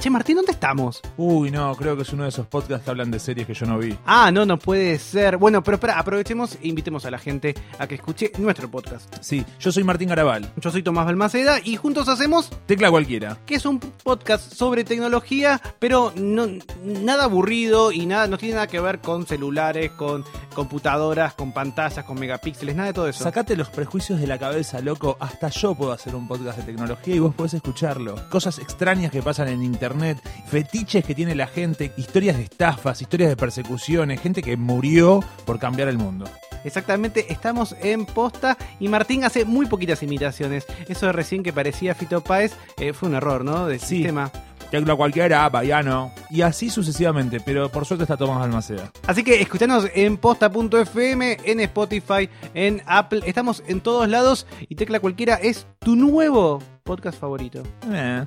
Che, Martín, ¿dónde estamos? Uy, no, creo que es uno de esos podcasts que hablan de series que yo no vi. Ah, no, no puede ser. Bueno, pero espera, aprovechemos e invitemos a la gente a que escuche nuestro podcast. Sí, yo soy Martín Garabal. Yo soy Tomás Balmaceda y juntos hacemos Tecla cualquiera. que es un podcast sobre tecnología, pero no nada aburrido y nada no tiene nada que ver con celulares, con computadoras, con pantallas, con megapíxeles, nada de todo eso. Sacate los prejuicios de la cabeza, loco. Hasta yo puedo hacer un podcast de tecnología y vos podés escucharlo. Cosas extrañas que pasan en internet, fetiches que tiene la gente, historias de estafas, historias de persecuciones, gente que murió por cambiar el mundo. Exactamente, estamos en posta y Martín hace muy poquitas imitaciones. Eso de recién que parecía Fito Páez eh, fue un error, ¿no? Del Sí. sistema. Tecla cualquiera, Bayano. Y así sucesivamente, pero por suerte está Tomás Balmaceda. Así que escuchanos en posta.fm, en Spotify, en Apple. Estamos en todos lados y Tecla Cualquiera es tu nuevo podcast favorito. Eh.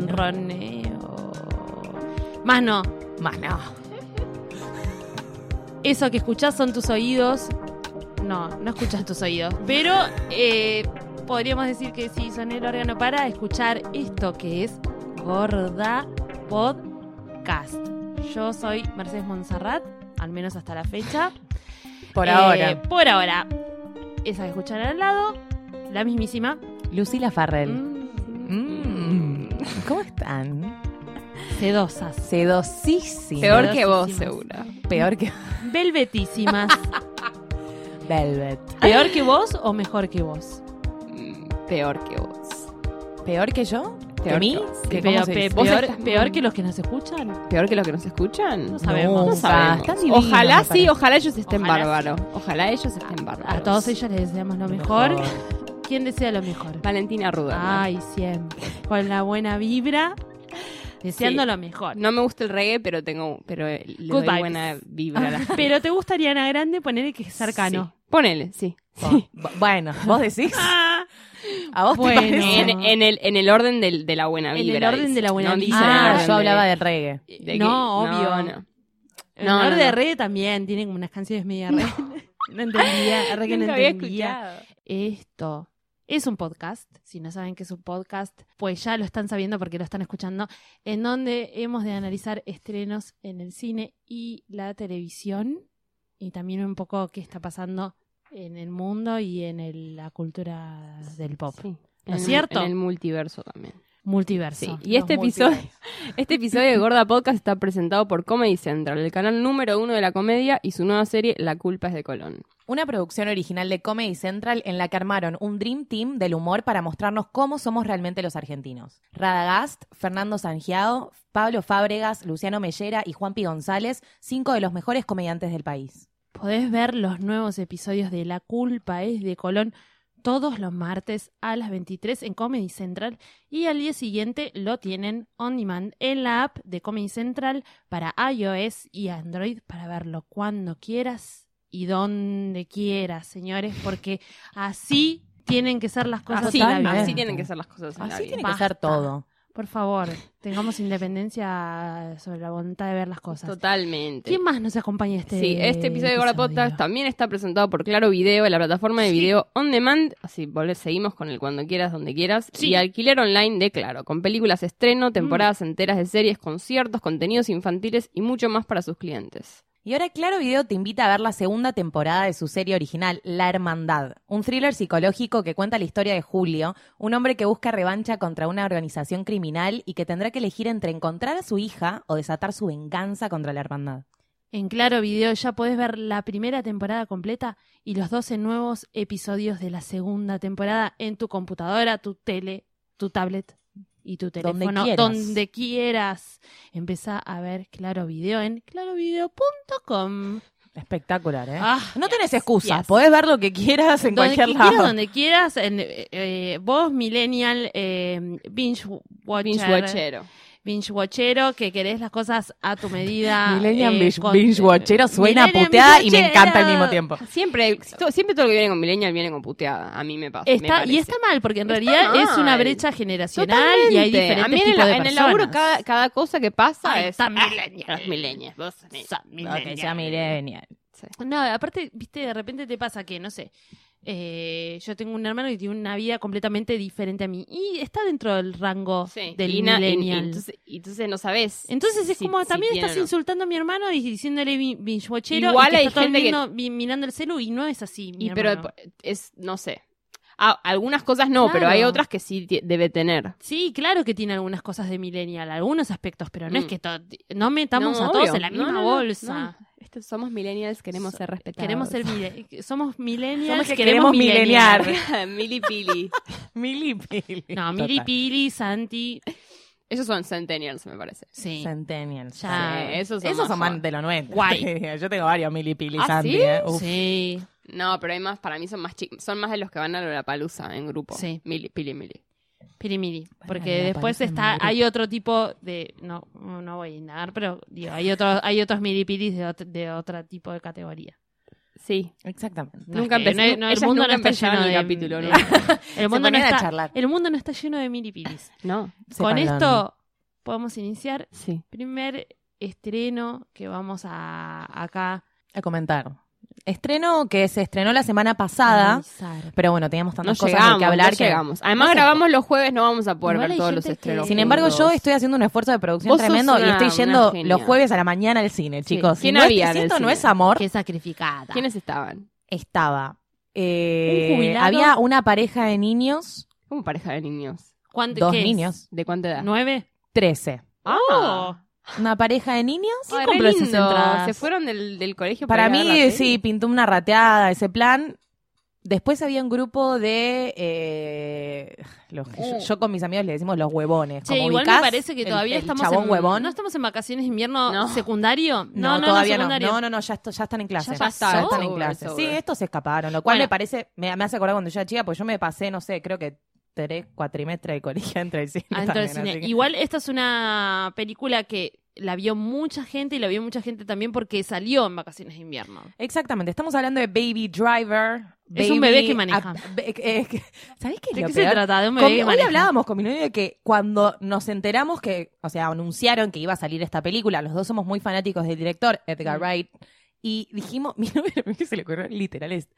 Ronroneo. Más no. Más no. Eso que escuchás son tus oídos. No, no escuchas tus oídos. Pero eh, podríamos decir que sí, son el órgano para escuchar esto que es Gorda Podcast. Yo soy Mercedes Monserrat, al menos hasta la fecha. Por Eh, ahora. Por ahora. Esa que escuchan al lado, la mismísima. Lucila Farrell. Mm, Mm. ¿Cómo están? sedosas. Sedosísimas. Peor que vos, seguro. Peor que Velvetísimas. Velvet. ¿Peor que vos o mejor que vos? Mm, Peor que vos. ¿Peor que yo? ¿Que Peor mí? que vos. ¿Que Peor, cómo se pe- dice? Vos peor, estás muy- peor que los que nos escuchan. ¿Peor que los que nos escuchan? No sabemos. No No sabemos. Están divinos, Ojalá me sí, parece. ojalá ellos estén Ojalá bárbaros. Ojalá ellos estén bárbaros. A todos ellos les deseamos lo mejor. ¿Quién desea lo mejor? Valentina Ruda. Ay, siempre. Con la buena vibra. Deseando Sí. lo mejor. No me gusta el reggae, pero tengo, pero le Good doy buena vibra a la gente. Pero te gustaría Ana Grande poner que es cercano. Sí. Ponele, sí. Bu- Bueno, vos decís. Ah, ¿A vos Bueno. te parece? En, en el, en el orden del- de la buena En el vibra. orden dice. de la buena No vibra. Ah, yo hablaba de reggae. de que- No, obvio. No, no. el No, no, de no. Re también. Tienen como unas canciones media re. No entendía. Re que no Nunca había entendía. escuchado. Esto es un podcast. Si no saben qué es un podcast, pues ya lo están sabiendo porque lo están escuchando. En donde hemos de analizar estrenos en el cine y la televisión. Y también un poco qué está pasando en el mundo y en el- la cultura del pop. Sí. ¿No es cierto? En el multiverso también. Multiverso. Sí, y este episodio, este episodio de Gorda Podcast está presentado por Comedy Central, el canal número uno de la comedia y su nueva serie La culpa es de Colón. Una producción original de Comedy Central en la que armaron un Dream Team del humor para mostrarnos cómo somos realmente los argentinos. Radagast, Fernando Sangiao, Pablo Fábregas, Luciano Mellera y Juanpi González, cinco de los mejores comediantes del país. Podés ver los nuevos episodios de La culpa es de Colón todos los martes a las 23 en Comedy Central y al día siguiente lo tienen on demand en la app de Comedy Central para iOS y Android para verlo cuando quieras y donde quieras, señores, porque así tienen que ser las cosas Así, así tienen que ser las cosas. Así tiene que ser todo. Por favor, tengamos independencia sobre la voluntad de ver las cosas. Totalmente. ¿Quién más nos acompaña este Sí, este episodio de Gorda Podcast también está presentado por Claro Video, la plataforma de video on demand. Así, seguimos con el cuando quieras, donde quieras. Sí. Y alquiler online de Claro, con películas estreno, temporadas enteras de series, conciertos, contenidos infantiles y mucho más para sus clientes. Y ahora Claro Video te invita a ver la segunda temporada de su serie original, La Hermandad, un thriller psicológico que cuenta la historia de Julio, un hombre que busca revancha contra una organización criminal y que tendrá que elegir entre encontrar a su hija o desatar su venganza contra la hermandad. En Claro Video ya podés ver la primera temporada completa y los 12 nuevos episodios de la segunda temporada en tu computadora, tu tele, tu tablet y tu Donde teléfono, quieras. donde quieras. Empezá a ver Claro Video en clarovideo.com. Espectacular, ¿eh? Ah, no tenés excusa, yes. podés ver lo que quieras en donde cualquier lado. donde quieras. en, eh, eh, vos, millennial, eh, binge watcher, Binge watchero. Binge watchero, que querés las cosas a tu medida. Millennial eh, con- binge watchero suena puteada y me encanta al mismo tiempo. Siempre, siempre todo lo que viene con Millennial viene con puteada. A mí me pasa. me Está, y está mal, porque en Está realidad es una brecha generacional y hay diferentes A mí en el, tipos de en el laburo cada, cada cosa que pasa Ay, es está millennial. los millennials, vos millennial. Millennial. No, aparte, viste, de repente te pasa que, no sé, eh, yo tengo un hermano que tiene una vida completamente diferente a mí y está dentro del rango Sí. del Y na- y- y millennial. entonces, y entonces no sabes. Entonces es si- como, también estás no. insultando a mi hermano y diciéndole bi- binge watchero Igual y que hay está todo el gente que- mirando el celu y no es así, mi Y pero es, no sé. Ah, algunas cosas no, pero hay otras que sí debe tener. Sí, claro que tiene algunas cosas de millennial, algunos aspectos, pero no es Mm. que no metamos No, a todos obvio. en la misma no, bolsa. Estos somos millennials, queremos So- ser respetados. Queremos ser somos millennials, Somos que queremos, queremos mileniar. Milipili. Mili Pili. No, Mili Pili, Santi, Esos son centennials, me parece. sí. Centennials. Ya. Sí, esos son Esos son más más de los 90. Guay. Yo tengo varios Mili Pili ¿Ah, Santi, sí? ¿eh? Uf. Sí. No, pero hay más, para mí son más chicos, son más de los que van a la palusa en grupo. Sí. Mili, pili, mili. Pirimiri. Bueno, Porque después está, hay otro tipo de, no, no voy a indagar, pero digo, hay otros, hay otros milipiris de, ot- de otro tipo de categoría. Sí. Exactamente. No Nunca es que- empecé- no- no, el mundo nunca no está lleno el de capítulo, el mundo no está, charlar. el mundo no está lleno de milipiris. No. Con esto podemos iniciar Sí. primer estreno que vamos a acá A comentar. Estreno que se estrenó la semana pasada, pero bueno, teníamos No tantas cosas llegamos, de que hablar no que... llegamos. Además No grabamos los jueves, no vamos a poder Igual ver todos los que- estrenos. Sin embargo, yo estoy haciendo un esfuerzo de producción tremendo y estoy yendo los jueves a la mañana al cine, Sí. chicos. Si ¿Quién no es- había en si el esto no cine? es amor, Qué sacrificada. ¿Quiénes estaban? estaba. eh, Un había una pareja de niños, Como pareja de niños. ¿Cuánto- dos qué es? niños, ¿De cuánta edad? ¿Nueve? 13. Oh. Una pareja de niños. Ay, re compró esas lindo. entradas? Se fueron del, del colegio Para ir a ver la mí, peli. sí, pintó una rateada ese plan. Después había un grupo de. eh, los- yo, yo con mis amigos le decimos los huevones. Che, como igual me ubicás, parece que el- todavía el estamos chabón en huevón. no estamos en vacaciones de invierno No. secundario. No, No, no, todavía no. secundario. No, no, no, ya, esto- ya están en clase. Ya pasó. Ya están en over, clase. it's Sí, estos se escaparon. Lo cual Bueno. me parece. Me, me hace acordar cuando yo era chica, porque yo me pasé, no sé, creo que tres cuatrimestres de colegio entre el cine. Dentro del también, cine. así que- Igual esta es una película que la vio mucha gente y la vio mucha gente también porque salió en vacaciones de invierno. Exactamente, estamos hablando de Baby Driver. Es un bebé que maneja. be- eh, que- ¿Sabés qué es ¿De lo qué se trata? De un Con- bebé que hoy maneja. hablábamos con mi novio de que cuando nos enteramos que, o sea, anunciaron que iba a salir esta película, los dos somos muy fanáticos del director, Edgar Mm. Wright, y dijimos, mi que se le ocurrió literal es,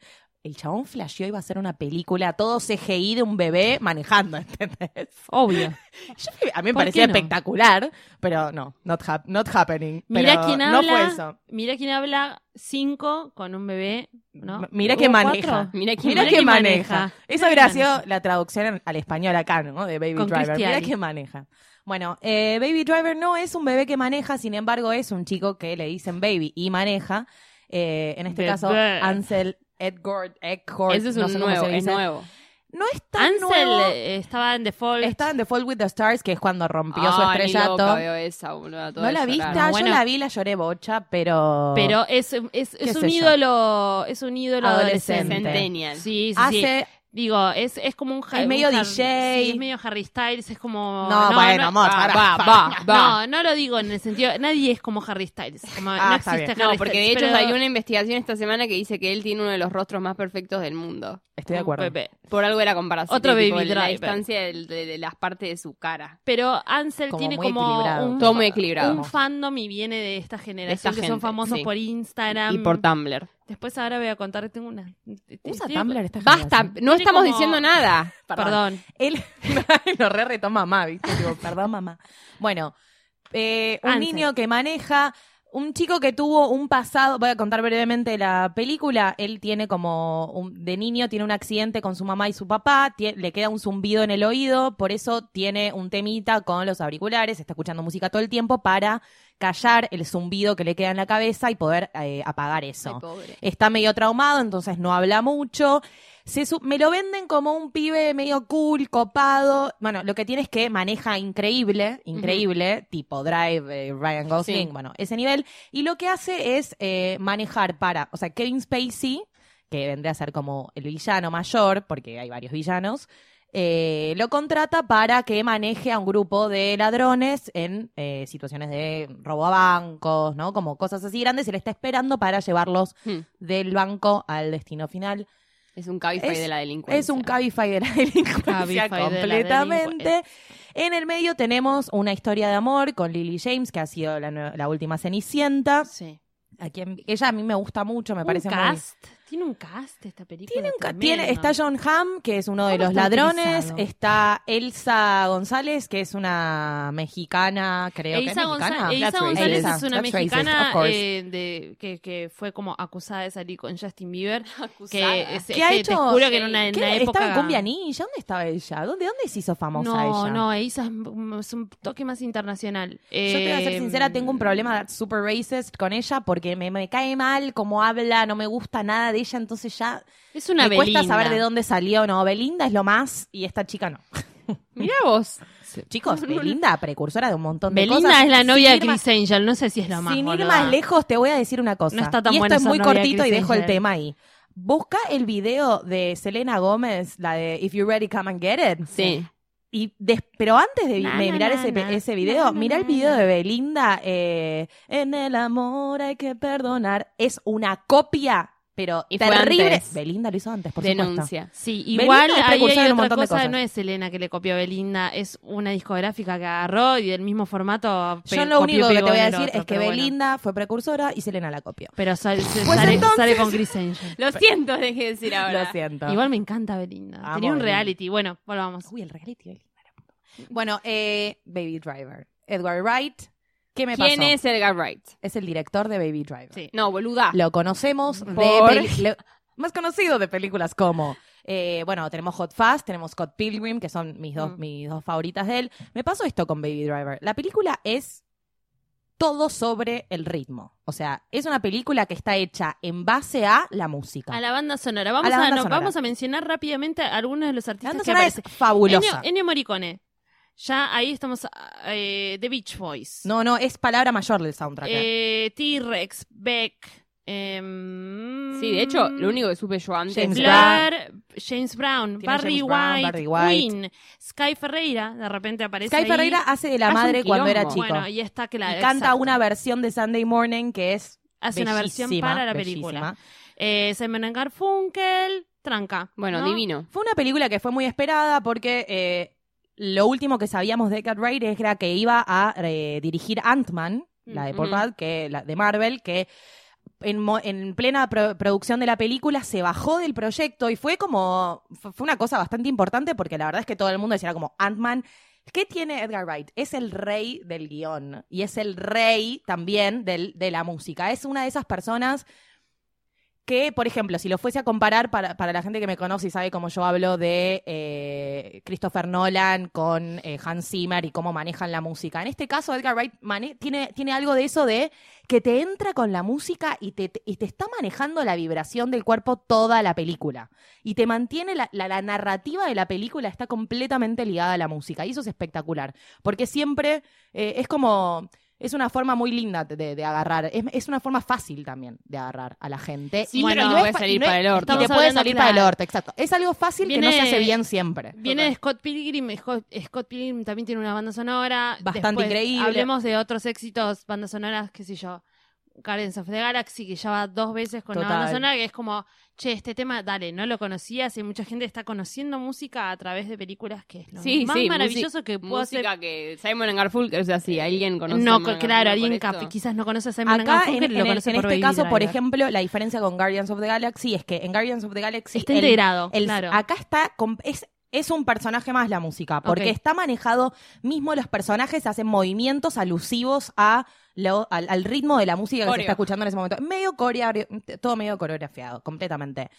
el chabón flasheó iba a hacer una película todo CGI de un bebé manejando, ¿entendés? Obvio. Yo- a mí me ¿Por parecía no? espectacular, pero no, not, hap- not happening. Mira quién No habla. fue eso. Mira quién habla cinco con un bebé, ¿no? Mira ¿Hubo que maneja. Mira quién Mira maneja. que quién maneja. maneja. Eso Mira hubiera sido la traducción al español acá, ¿no? De Baby Con Driver. Mira que maneja. Bueno, eh, Baby Driver no es un bebé que maneja, sin embargo es un chico que le dicen Baby y maneja. Eh, en este Bebé. caso, Ansel Edgard, Eckhart, Ese es no un sé cómo nuevo, es nuevo. No es tan Ansel nuevo. eh, estaba en Default. Está en The Fall with the Stars, que es cuando rompió su Ay, ni estrellato. loca veo esa, boluda, toda ¿No la viste? Ah, Bueno. Yo la vi, la lloré bocha, pero... Pero es, es, es ¿Qué un yo? ídolo, es un ídolo Adolescente. adolescente. Centennial. Sí, sí, sí. hace... Digo, es, es como un Es medio un DJ. Sí, es medio Harry Styles, es como. No, bueno, no, amor, Va, va, va, va. No, no lo digo en el sentido. Nadie es como Harry Styles. Como, Ah, no está existe bien. Harry No, porque de hecho pero- hay una investigación esta semana que dice que él tiene uno de los rostros más perfectos del mundo. Estoy de acuerdo. Bebé. Por algo de la comparación. Otro tipo, Baby La distancia de, de las partes de su cara. Pero Ansel Como tiene muy como equilibrado. un, Todo muy equilibrado. un fandom y viene de esta generación esta que son famosos sí. por Instagram. Y por Tumblr. Después ahora voy a contar, tengo una... ¿Usa Tumblr esta Basta, no Tiene estamos como- diciendo nada. Perdón. Él lo re retó mamá, ¿viste? Tipo, perdón, mamá. Bueno, eh, un Ansel. niño que maneja, un chico que tuvo un pasado, voy a contar brevemente la película, él tiene como, un- de niño tiene un accidente con su mamá y su papá, tie- le queda un zumbido en el oído, por eso tiene un temita con los auriculares, está escuchando música todo el tiempo para callar el zumbido que le queda en la cabeza y poder eh, apagar eso Ay, está medio traumado, entonces no habla mucho. Se su- me lo venden como un pibe medio cool, copado. Bueno, lo que tiene es que maneja increíble, increíble, tipo Drive, eh, Ryan Gosling, Sí. bueno, ese nivel. Y lo que hace es eh, manejar para, o sea, Kevin Spacey, que vendría a ser como el villano mayor, porque hay varios villanos, eh, lo contrata para que maneje a un grupo de ladrones en eh, situaciones de robo a bancos, ¿no? Como cosas así grandes. Él está esperando para llevarlos Hmm. del banco al destino final. Es un Cabify Es- de la delincuencia. Es un Cabify de la delincuencia Cabify de la completamente. delincu- En el medio tenemos una historia de amor con Lily James, que ha sido la, última Cenicienta. Sí. A quien, ella a mí me gusta mucho, me Un parece muy... cast. Tiene un cast esta película. Tiene un ca- tremendo. tiene, está John Hamm, que es uno de ¿Cómo los está ladrones. utilizado? Está Elsa González, que es una mexicana, creo que es mexicana. González Elsa, es una racist, mexicana eh, de, que, que fue como acusada de salir con Justin Bieber. Acusada. Que, es- ¿Qué que ha te hecho? juro que en una, en ¿Qué? una época... ¿Estaba en Cumbia Ninja? ¿Dónde estaba ella? ¿Dónde, dónde se hizo famosa No, ella? no, Elisa es un- es un toque más internacional. Yo te voy a ser Eh, sincera, tengo un problema super racist con ella porque me, me cae mal cómo habla, no me gusta nada de ella, entonces ya Es una me cuesta Belinda. saber de dónde salió. No, Belinda es lo más y esta chica no. Mirá vos. Chicos, Belinda, precursora de un montón de Belinda cosas. es la novia Sin de más- Chris Angel, no sé si es la más Sin ir más lejos, te voy a decir una cosa. No está tan y esto es muy cortito y dejo el tema ahí. Busca el video de Selena Gómez, la de If You're Ready, Come and Get It. Sí. Y des- pero antes de, vi- Na, de na, mirar na, ese, na. ese video, Na, na, mira el video na. de Belinda. eh, en el amor hay que perdonar. Es una copia, pero Y fue terrible. antes. Belinda lo hizo antes, por supuesto. Denuncia. Sí, Belinda igual ahí hay de un otra montón de cosa, cosas. no es Selena que le copió a Belinda, es una discográfica que agarró y del mismo formato Yo lo único que te voy a decir otro, es que bueno. Belinda fue precursora y Selena la copió. Pero sale, Pues sale, entonces- sale con Chris Angel. Lo siento, dejé de decir ahora. Lo siento. Igual me encanta Belinda. Amo Tenía un Belinda. reality. Bueno, volvamos. Uy, el reality Belinda. Bueno, eh, Baby Driver. Edward Wright. ¿Qué me ¿Quién pasó? es Edgar Wright? Es el director de Baby Driver. Sí. No, boluda. Lo conocemos de ¿Por? le- más conocido de películas como eh, bueno, tenemos Hot Fast, tenemos Scott Pilgrim, que son mis dos, Mm. mis dos favoritas de él. Me pasó esto con Baby Driver. La película es todo sobre el ritmo. O sea, es una película que está hecha en base a la música. A la banda sonora. Vamos la a, banda no, sonora. vamos a mencionar rápidamente a algunos de los La artistas banda que sonora es aparecen. fabulosa. Ennio, Ennio Morricone. Ya ahí estamos. Eh, The Beach Boys. No, no, es palabra mayor del soundtrack. eh. Eh, T-Rex, Beck. em, Sí, de hecho, lo único que supe yo antes James Blair, James Brown, Barry, James Brown, White, Barry White. Queen, Sky Ferreira, de repente aparece Sky ahí. Ferreira hace de la Hace madre cuando era chico. Bueno, y está que la y canta exacto. una versión de Sunday Morning que es hace una versión para la película. Eh, Simon Garfunkel, tranca. Bueno, ¿no? divino. Fue una película que fue muy esperada porque eh, lo último que sabíamos de Edgar Wright era que iba a eh, dirigir Ant-Man, la de Paul. Rudd, que la de Marvel, que en, plena pro- producción de la película se bajó del proyecto y fue como fue fue una cosa bastante importante porque la verdad es que todo el mundo decía como Ant-Man ¿Qué tiene Edgar Wright? Es el rey del guion y es el rey también del- de la música. Es una de esas personas que, por ejemplo, si lo fuese a comparar para, para la gente que me conoce y sabe cómo yo hablo de eh, Christopher Nolan con eh, Hans Zimmer y cómo manejan la música. En este caso, Edgar Wright tiene, tiene algo de eso de que te entra con la música y te, y te está manejando la vibración del cuerpo toda la película. Y te mantiene la, la- la narrativa de la película está completamente ligada a la música. Y eso es espectacular. Porque siempre eh, es como... Es una forma muy linda de, de agarrar. Es, es una forma fácil también de agarrar a la gente. Sí, pero no te es puede salir no para el orto. Y te puede salir para el orto, exacto. Es algo fácil que no Viene- se hace bien siempre. Viene de Scott Pilgrim. Scott, Scott Pilgrim también tiene una banda sonora. Bastante Después, increíble. Hablemos de otros éxitos, bandas sonoras, qué sé yo. Guardians of the Galaxy, que ya va dos veces con banda Total. sonora, que es como, che, este tema, dale, no lo conocías y mucha gente está conociendo música a través de películas, que es lo Sí, más sí, maravilloso que Música hacer. que Simon and Garfunkel, o sea, sí, alguien conoce No, Simon claro, alguien quizás no conoce a Simon Acá, en, Garfunkel en lo el- conoce en por este Baby caso, por ejemplo, la diferencia con Guardians of the Galaxy es que en Guardians of the Galaxy Está el- integrado, el- claro. acá está es es un personaje más la música, porque está manejado, mismo los personajes hacen movimientos alusivos a lo- al, al ritmo de la música que se está escuchando en ese momento. Medio coreografía, todo medio coreografiado, completamente.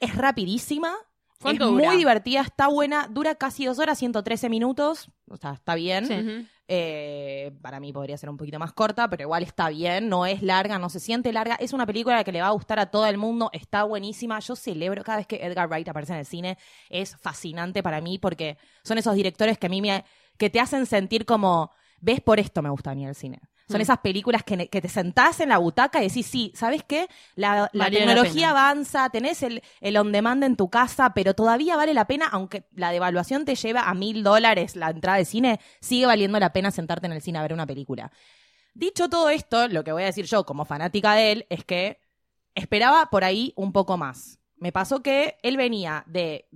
Es rapidísima, es ¿Cuánto muy divertida, está buena, dura casi dos horas, 113 minutos, o sea, está bien. Sí. Eh, para mí podría ser un poquito más corta, pero igual está bien, no es larga, no se siente larga. Es una película que le va a gustar a todo el mundo, está buenísima. Yo celebro cada vez que Edgar Wright aparece en el cine, es fascinante para mí porque son esos directores que a mí me, que te hacen sentir como, ves, por esto me gusta a mí el cine. Son Mm. esas películas que, que te sentás en la butaca y decís, sí, ¿sabes qué? La, la Valió la tecnología avanza, tenés el, el on demand en tu casa, pero todavía vale la pena, aunque la devaluación te lleva a mil dólares la entrada de cine, sigue valiendo la pena sentarte en el cine a ver una película. Dicho todo esto, lo que voy a decir yo como fanática de él es que esperaba por ahí un poco más. Me pasó que él venía de...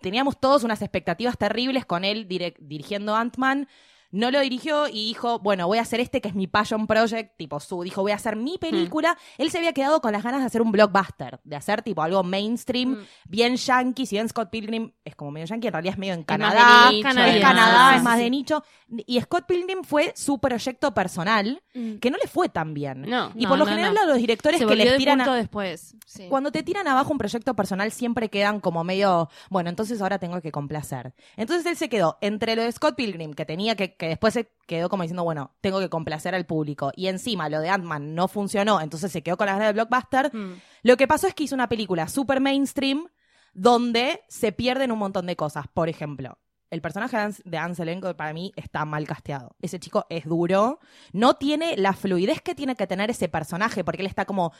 Teníamos todos unas expectativas terribles con él dirigiendo Ant-Man. No lo dirigió y dijo, bueno, voy a hacer este que es mi passion project, tipo su, dijo, voy a hacer mi película. Él se había quedado con las ganas de hacer un blockbuster, de hacer tipo algo mainstream, Mm. bien yankee, si bien Scott Pilgrim es como medio yankee, en realidad es medio en más de Canadá, es. Canadá, es más sí, de nicho. Y Scott Pilgrim fue su proyecto personal, Mm. que no le fue tan bien. No. Y No, por lo general no. a los directores Se que les tiran a- después. Sí. cuando te tiran abajo un proyecto personal siempre quedan como medio, bueno, entonces ahora tengo que complacer. Entonces él se quedó entre lo de Scott Pilgrim, que tenía que, que después se quedó como diciendo, bueno, tengo que complacer al público. Y encima lo de Ant-Man no funcionó, entonces se quedó con las ganas de blockbuster. Mm. Lo que pasó es que hizo una película super mainstream donde se pierden un montón de cosas. Por ejemplo, el personaje de Ans- de Ansel Elgort para mí está mal casteado. Ese chico es duro, no tiene la fluidez que tiene que tener ese personaje, porque él está como...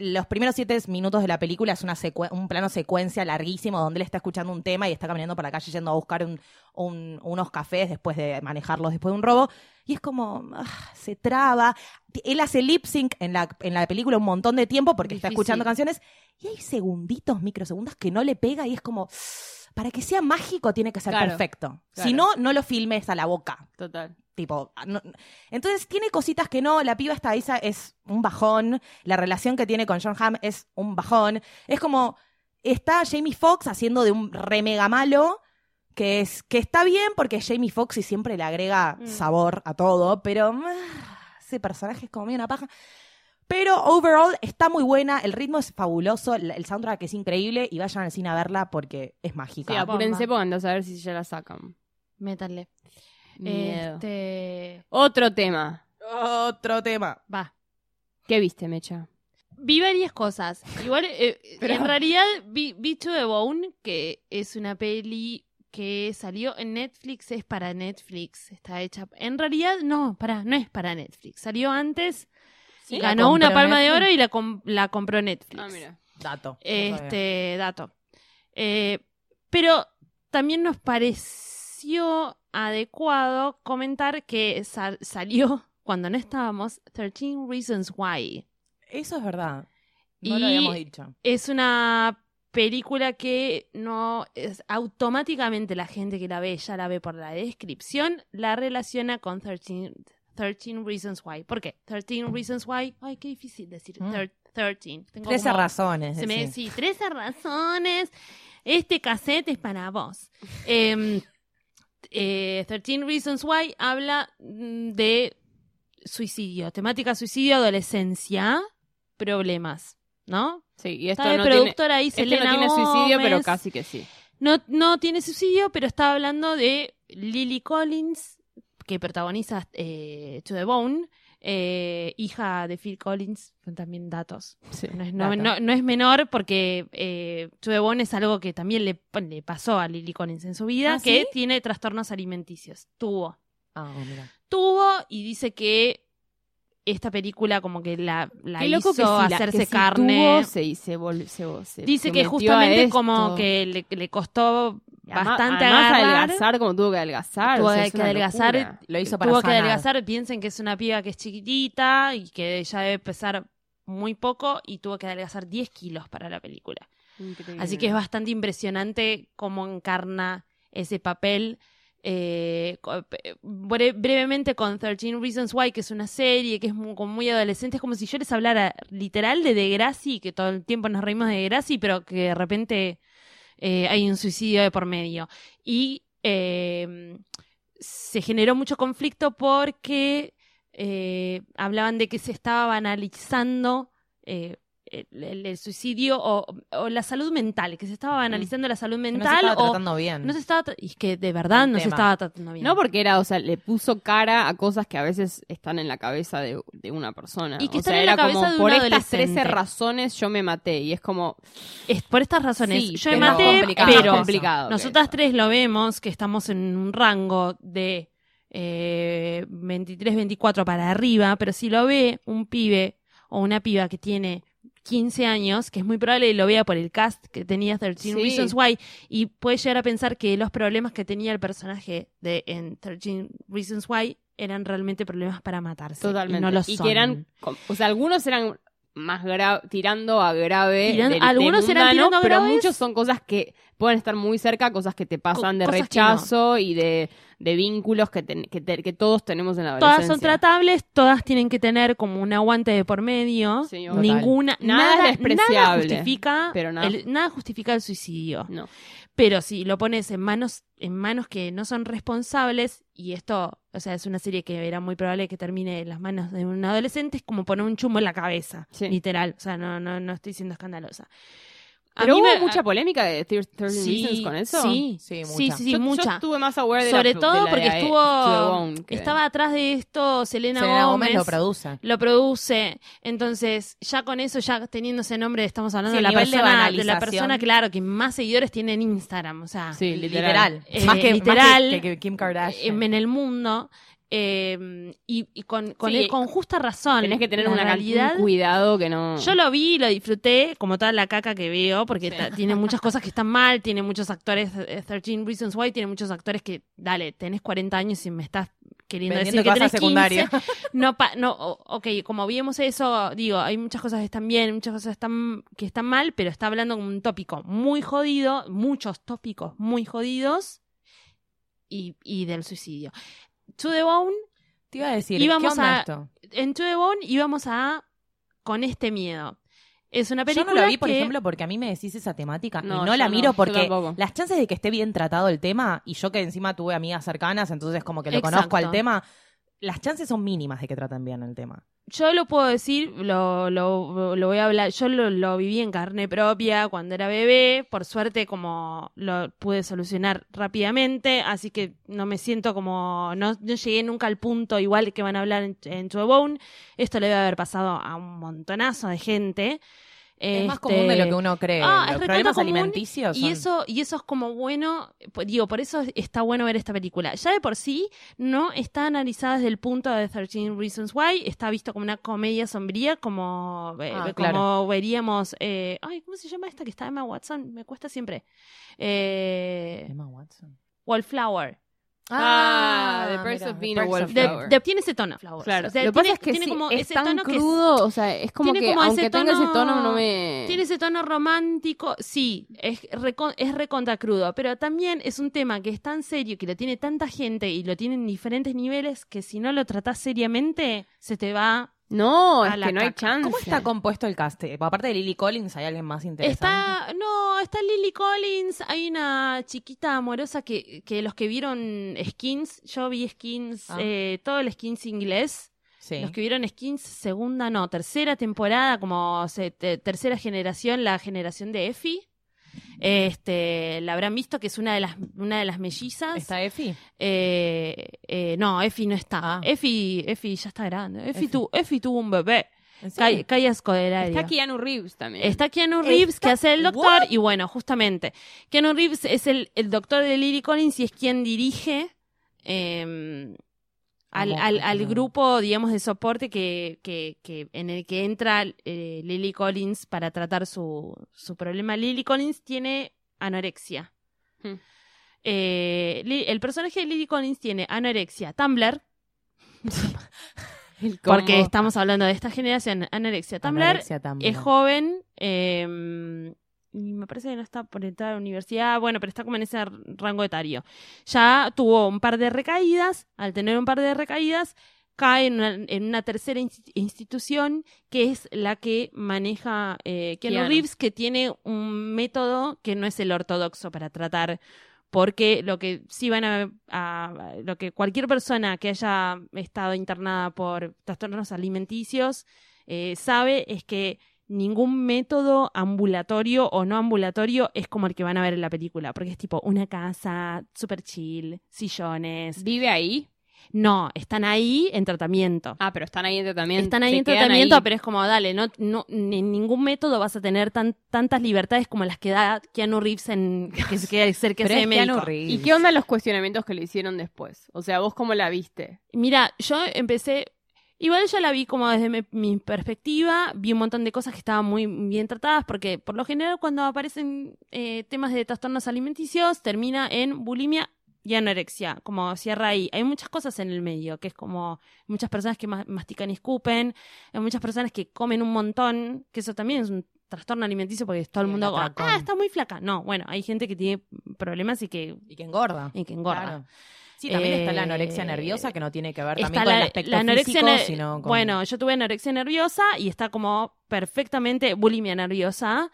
los primeros siete minutos de la película es una un plano secuencia larguísimo donde él está escuchando un tema y está caminando por la calle yendo a buscar un- un- unos cafés después de manejarlos después de un robo. Y es como, ah, se traba. Él hace lip sync en la, en la película un montón de tiempo porque está escuchando canciones y hay segunditos, microsegundos que no le pega y es como, para que sea mágico tiene que ser Claro, perfecto. claro. Si no, no lo filmes a la boca. Total. Tipo, no- entonces tiene cositas que no, la piba esta Isa es un bajón, la relación que tiene con John Hamm es un bajón. Es como, está Jamie Foxx haciendo de un re mega malo, que es que está bien porque Jamie Foxx y siempre le agrega Mm. sabor a todo, pero ah, ese personaje es como medio una paja. Pero overall está muy buena, el ritmo es fabuloso, el soundtrack es increíble y vayan al cine a verla porque es mágica. Sí, apúrense andan a ver si ya la sacan. Métanle. Este. Otro tema. Otro tema. Va. ¿Qué viste, Mecha? Vi varias cosas. Igual, eh, Pero- en realidad, vi, vi To the Bone, que es una peli que salió en Netflix, es para Netflix, está hecha. En realidad, no, para, no es para Netflix. Salió antes, ¿Sí? ganó ¿La una palma de oro y la, com- la compró Netflix. Ah, mira. Dato. Este dato. Eh, pero también nos pareció adecuado comentar que sa- salió cuando no estábamos 13 Reasons Why. Eso es verdad. No Y- lo habíamos dicho. Es una película que no es automáticamente la gente que la ve, ya la ve por la descripción, la relaciona con 13, 13 Reasons Why. ¿Por qué? 13 Reasons Why. Ay, qué difícil decir. Mm. thir- 13. Tengo Trece como- razones. se me sí, 13 razones. Este cassette es para vos. Em, eh, 13 Reasons Why habla mm, de suicidio, temática suicidio, adolescencia, problemas, ¿no? Sí, y esto Está de no tiene, productora ahí, este Selena no tiene suicidio, pero casi que sí. No, no tiene suicidio, pero está hablando de Lily Collins, que protagoniza eh, To the Bone, eh, hija de Phil Collins, son también datos. No es, no, dato. no- no es menor porque eh, To the Bone es algo que también le, le pasó a Lily Collins en su vida, ¿Ah, que sí? tiene trastornos alimenticios. Tuvo. Ah, mira. Tuvo y dice que esta película como que la, la hizo que si la- hacerse si carne. tuvo, se, se, vol- se, Dice que justamente como que le, le costó bastante además agarrar. adelgazar como tuvo que adelgazar. Tuvo o sea, que adelgazar, locura. Lo hizo para tuvo que adelgazar. Piensen que es una piba que es chiquitita y que ya debe pesar muy poco y tuvo que adelgazar 10 kilos para la película. Increíble. Así que es bastante impresionante cómo encarna ese papel. Eh, bre- brevemente con 13 Reasons Why, que es una serie que es muy, muy adolescente, es como si yo les hablara literal de Degrassi, que todo el tiempo nos reímos de Degrassi, pero que de repente eh, hay un suicidio de por medio. Y eh, se generó mucho conflicto porque eh, hablaban de que se estaba banalizando el, el- el suicidio o, o la salud mental, que se estaba analizando la salud Que no se mental estaba o tratando bien. no se estaba y es que de verdad no se estaba tratando bien. No porque era, o sea, le puso cara a cosas que a veces están en la cabeza de, de una persona. Y que o están sea, en la era cabeza como, de un por estas adolescente. 13 razones yo me maté. Y es como, Es por estas razones. Sí, yo me maté, complicado pero complicado nosotras tres lo vemos que estamos en un rango de eh, 23, 24 para arriba, pero si lo ve un pibe o una piba que tiene 15 años, que es muy probable que lo vea por el cast que tenía 13 Sí. Reasons Why, y puede llegar a pensar que los problemas que tenía el personaje de en 13 Reasons Why eran realmente problemas para matarse. totalmente. Y no lo y son. que eran, o sea, algunos eran más tirando a grave. Algunos eran mundano, tirando a Pero graves. muchos son cosas que pueden estar muy cerca, cosas que te pasan de no. rechazo y de, de vínculos que, ten- que, te- que todos tenemos en la Todas adolescencia. son tratables, todas tienen que tener como un aguante de por medio. Sí. Ninguna, Nada nada, es nada despreciable, justifica, pero nada- el, nada justifica el suicidio. No. Pero si lo pones en manos, en manos que no son responsables, y esto, o sea, es una serie que era muy probable que termine en las manos de un adolescente, es como poner un chumbo en la cabeza, Sí. literal. O sea, no, no, no estoy siendo escandalosa. A Pero mí hubo me- mucha polémica de 13 sí, Reasons con eso. Sí, Sí, sí, mucha. sí, sí, yo, mucha. yo estuve más aware de Sobre la, todo de la porque de- estuvo, que- estaba atrás de esto Selena, Selena Gómez Gómez lo produce. lo produce. Entonces, ya con eso, ya teniendo ese nombre, estamos hablando Sí, de, la de persona, de, la persona, claro, que más seguidores tiene en Instagram. O sea, Sí, literal. Literal. Eh, más que, literal, más que- que Kim Kardashian. en, en el mundo. Eh, y, y con, con, Sí, con justa razón. Tenés que tener una realidad. un cuidado que no. Yo lo vi, lo disfruté, como toda la caca que veo, porque tiene muchas cosas que están mal, tiene muchos actores, eh, 13 Reasons Why, tiene muchos actores que, dale, tenés 40 años y me estás queriendo Vendiendo decir que, tenés 15. secundaria. No, pa- no, ok, como vimos eso, digo, hay muchas cosas que están bien, muchas cosas están, que están mal, pero está hablando como un tópico muy jodido, muchos tópicos muy jodidos y, y del suicidio. To the Bone, Te iba a decir, Íbamos ¿qué onda a- esto? en To the Bone íbamos a con este miedo. Es una Yo película no lo vi, por que- ejemplo, porque a mí me decís esa temática No, y no yo la miro yo porque las chances de que esté bien tratado el tema, y yo que encima tuve amigas cercanas, entonces como que lo Exacto. conozco al tema, las chances son mínimas de que traten bien el tema. Yo lo puedo decir, lo, lo, lo voy a hablar, yo lo, lo viví en carne propia cuando era bebé, por suerte como lo pude solucionar rápidamente, así que no me siento como, no, no llegué nunca al punto igual que van a hablar en, en Bone, esto le debe haber pasado a un montonazo de gente. Es más Este, común de lo que uno cree. Ah, Los problemas común, alimenticios Y eso, y eso es como bueno, digo, por eso está bueno ver esta película. Ya de por sí no está analizada desde el punto de 13 Reasons Why, está visto como una comedia sombría, como, eh, Ah, como claro. veríamos, eh, ay, ¿cómo se llama esta que está Emma Watson? Me cuesta siempre. Eh, Emma Watson. Wallflower. Ah, The Perks mira, of Being a Wallflower. Tiene ese tono, Flowers. Claro. O sea, Lo que pasa es que tiene sí, como es ese tan tono que es- crudo, o sea, es como tiene que como ese aunque tenga ese tono- tono no me... Tiene ese tono romántico, sí, es, recon- es recontra crudo, pero también es un tema que es tan serio, que lo tiene tanta gente y lo tiene en diferentes niveles, que si no lo tratás seriamente, se te va. No, es que no hay chance. ¿Cómo está compuesto el cast? Aparte de Lily Collins, ¿hay alguien más interesante? Está, no, está Lily Collins, hay una chiquita amorosa que, que los que vieron Skins, yo vi Skins, Ah. eh, todo el Skins inglés, Sí. Los que vieron Skins, segunda, no, tercera temporada, como se- te- tercera generación, la generación de Effie. Este, la habrán visto que es una de las, una de las mellizas. ¿Está Effie? Eh, eh, no, Effie no está. Ah. Effie, Effie ya está grande. Effie. tu- Effie tuvo un bebé. ¿En serio? Calla Calla Scodelario. Está Keanu Reeves también. Está Keanu Reeves, Está- que hace el doctor, ¿What? y bueno, justamente, Keanu Reeves es el, el doctor de Lily Collins y es quien dirige eh, al, al, al grupo, digamos, de soporte que, que, que en el que entra eh, Lily Collins para tratar su, su problema. Lily Collins tiene anorexia. Hmm. Eh, Li- el personaje de Lily Collins tiene anorexia, Tumblr, porque estamos hablando de esta generación, anorexia, Tumblr, Anorexia Tumblr. es joven, eh, y me parece que no está por entrar a la universidad, bueno, pero está como en ese rango etario. Ya tuvo un par de recaídas, al tener un par de recaídas, cae en una, en una tercera insti- institución que es la que maneja eh, Keanu Keanu. Reeves, que tiene un método que no es el ortodoxo para tratar porque lo que sí van a, a- lo que cualquier persona que haya estado internada por trastornos alimenticios eh, sabe es que ningún método ambulatorio o no ambulatorio es como el que van a ver en la película, porque es tipo una casa super chill, sillones. ¿Vive ahí? No, están ahí en tratamiento. Ah, pero están ahí en tratamiento. Están ahí en tratamiento, ahí. pero es como, dale, no, no, en ningún método vas a tener tan, tantas libertades como las que da Keanu Reeves en que se quiere ser que Pero sea es médico. Keanu Reeves. ¿Y qué onda los cuestionamientos que le hicieron después? O sea, ¿vos cómo la viste? Mira, yo empecé. Igual yo la vi como desde mi, mi perspectiva, vi un montón de cosas que estaban muy bien tratadas, porque por lo general cuando aparecen eh, temas de trastornos alimenticios, termina en bulimia y anorexia, como cierra ahí. Hay muchas cosas en el medio, que es como muchas personas que ma- mastican y escupen, hay muchas personas que comen un montón, que eso también es un trastorno alimenticio porque todo el mundo, ah, está muy flaca. No, bueno, hay gente que tiene problemas y que, Y que engorda. y que engorda. Claro. Sí, también está la Eh, anorexia nerviosa, que no tiene que ver también con la, el aspecto la anorexia físico, ner- sino con... Bueno, yo tuve anorexia nerviosa y está como perfectamente bulimia nerviosa.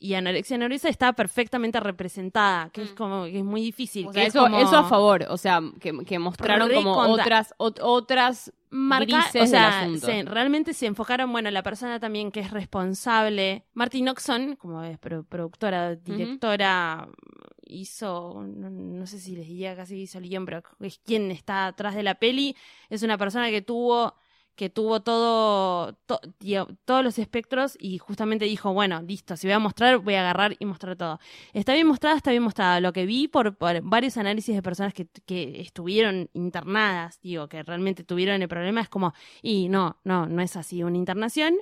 Y anorexia nerviosa está perfectamente representada, que es Mm. como que es muy difícil. O que sea, es eso, como eso a favor. O sea, que, que mostraron como otras, ot- otras marca, o sea, se- realmente se enfocaron, bueno, la persona también que es responsable. Martin Oxon, como es pro- productora, directora, hizo, no, no sé si les diría casi hizo el guion, pero es quien está atrás de la peli. Es una persona que tuvo que tuvo todo, to- tío, todos los espectros y justamente dijo, bueno, listo, si voy a mostrar, voy a agarrar y mostrar todo. Está bien mostrada, está bien mostrada. Lo que vi por, por varios análisis de personas que, que estuvieron internadas, digo, que realmente tuvieron el problema, es como, y no, no, no es así una internación,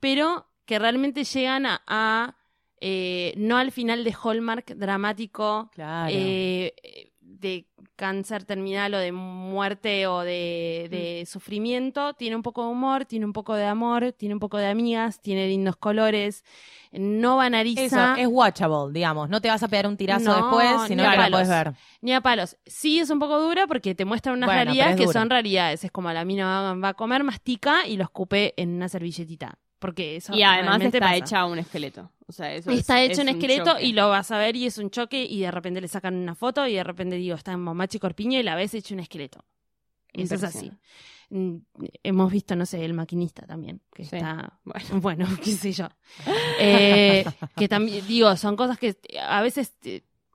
pero que realmente llegan a, a, eh, no al final de Hallmark dramático, Claro. eh, de cáncer terminal o de muerte o de, de sufrimiento, tiene un poco de humor, tiene un poco de amor, tiene un poco de amigas, tiene lindos colores, no Eso, banaliza es watchable, digamos. No te vas a pegar un tirazo No, después, sino que la palos. puedes ver. ni a palos. Sí es un poco dura porque te muestra unas Bueno, realidades que dura. son realidades. Es como la mina va, va a comer, mastica y lo escupe en una servilletita. Porque eso Y además está pasa. hecha un esqueleto. O sea, eso Está es- hecho es un esqueleto choque. y lo vas a ver y es un choque y de repente le sacan una foto y de repente digo, está en Momachi Corpiño y la ves hecho un esqueleto. Eso es así. Mm, Hemos visto, no sé, el maquinista también, que Sí. está, Bueno. bueno, qué sé yo. Eh, que también, digo, son cosas que a veces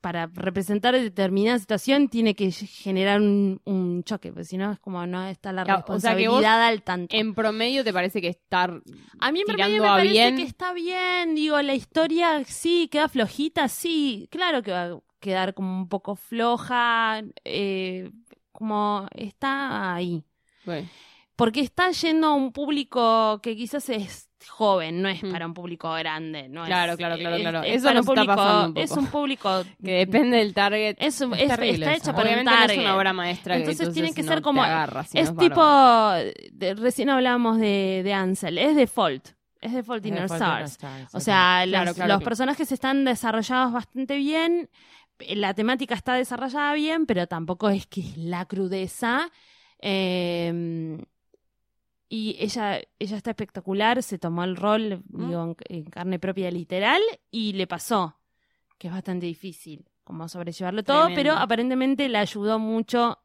para representar determinada situación tiene que generar un, un choque, porque si no es como no está la Claro, o sea que responsabilidad vos al tanto. En promedio te parece que estar A mí en promedio me parece bien. que está bien, digo, la historia sí, queda flojita, sí, claro que va a quedar como un poco floja, eh, como está ahí. Bueno, Porque está yendo a un público que quizás es joven, no es Mm. para un público grande, no Claro, es- claro, claro, es- claro. es Eso para nos un está público, pasando un poco. es un público que depende del target. es, un- Es es- terrible está hecha para un Obviamente no es target. una obra maestra Entonces que tiene que no ser como- si es tipo de- recién hablábamos de, de Ansel, es default, es Eh, Our Fault in Our Stars. Stars, O sea, Claro, claro los que- personajes están desarrollados bastante bien, la temática está desarrollada bien, pero tampoco es que es la crudeza. Eh, y ella, ella está espectacular, se tomó el rol digo, en, en carne propia literal y le pasó, que es bastante difícil como sobrellevarlo todo, pero aparentemente le ayudó mucho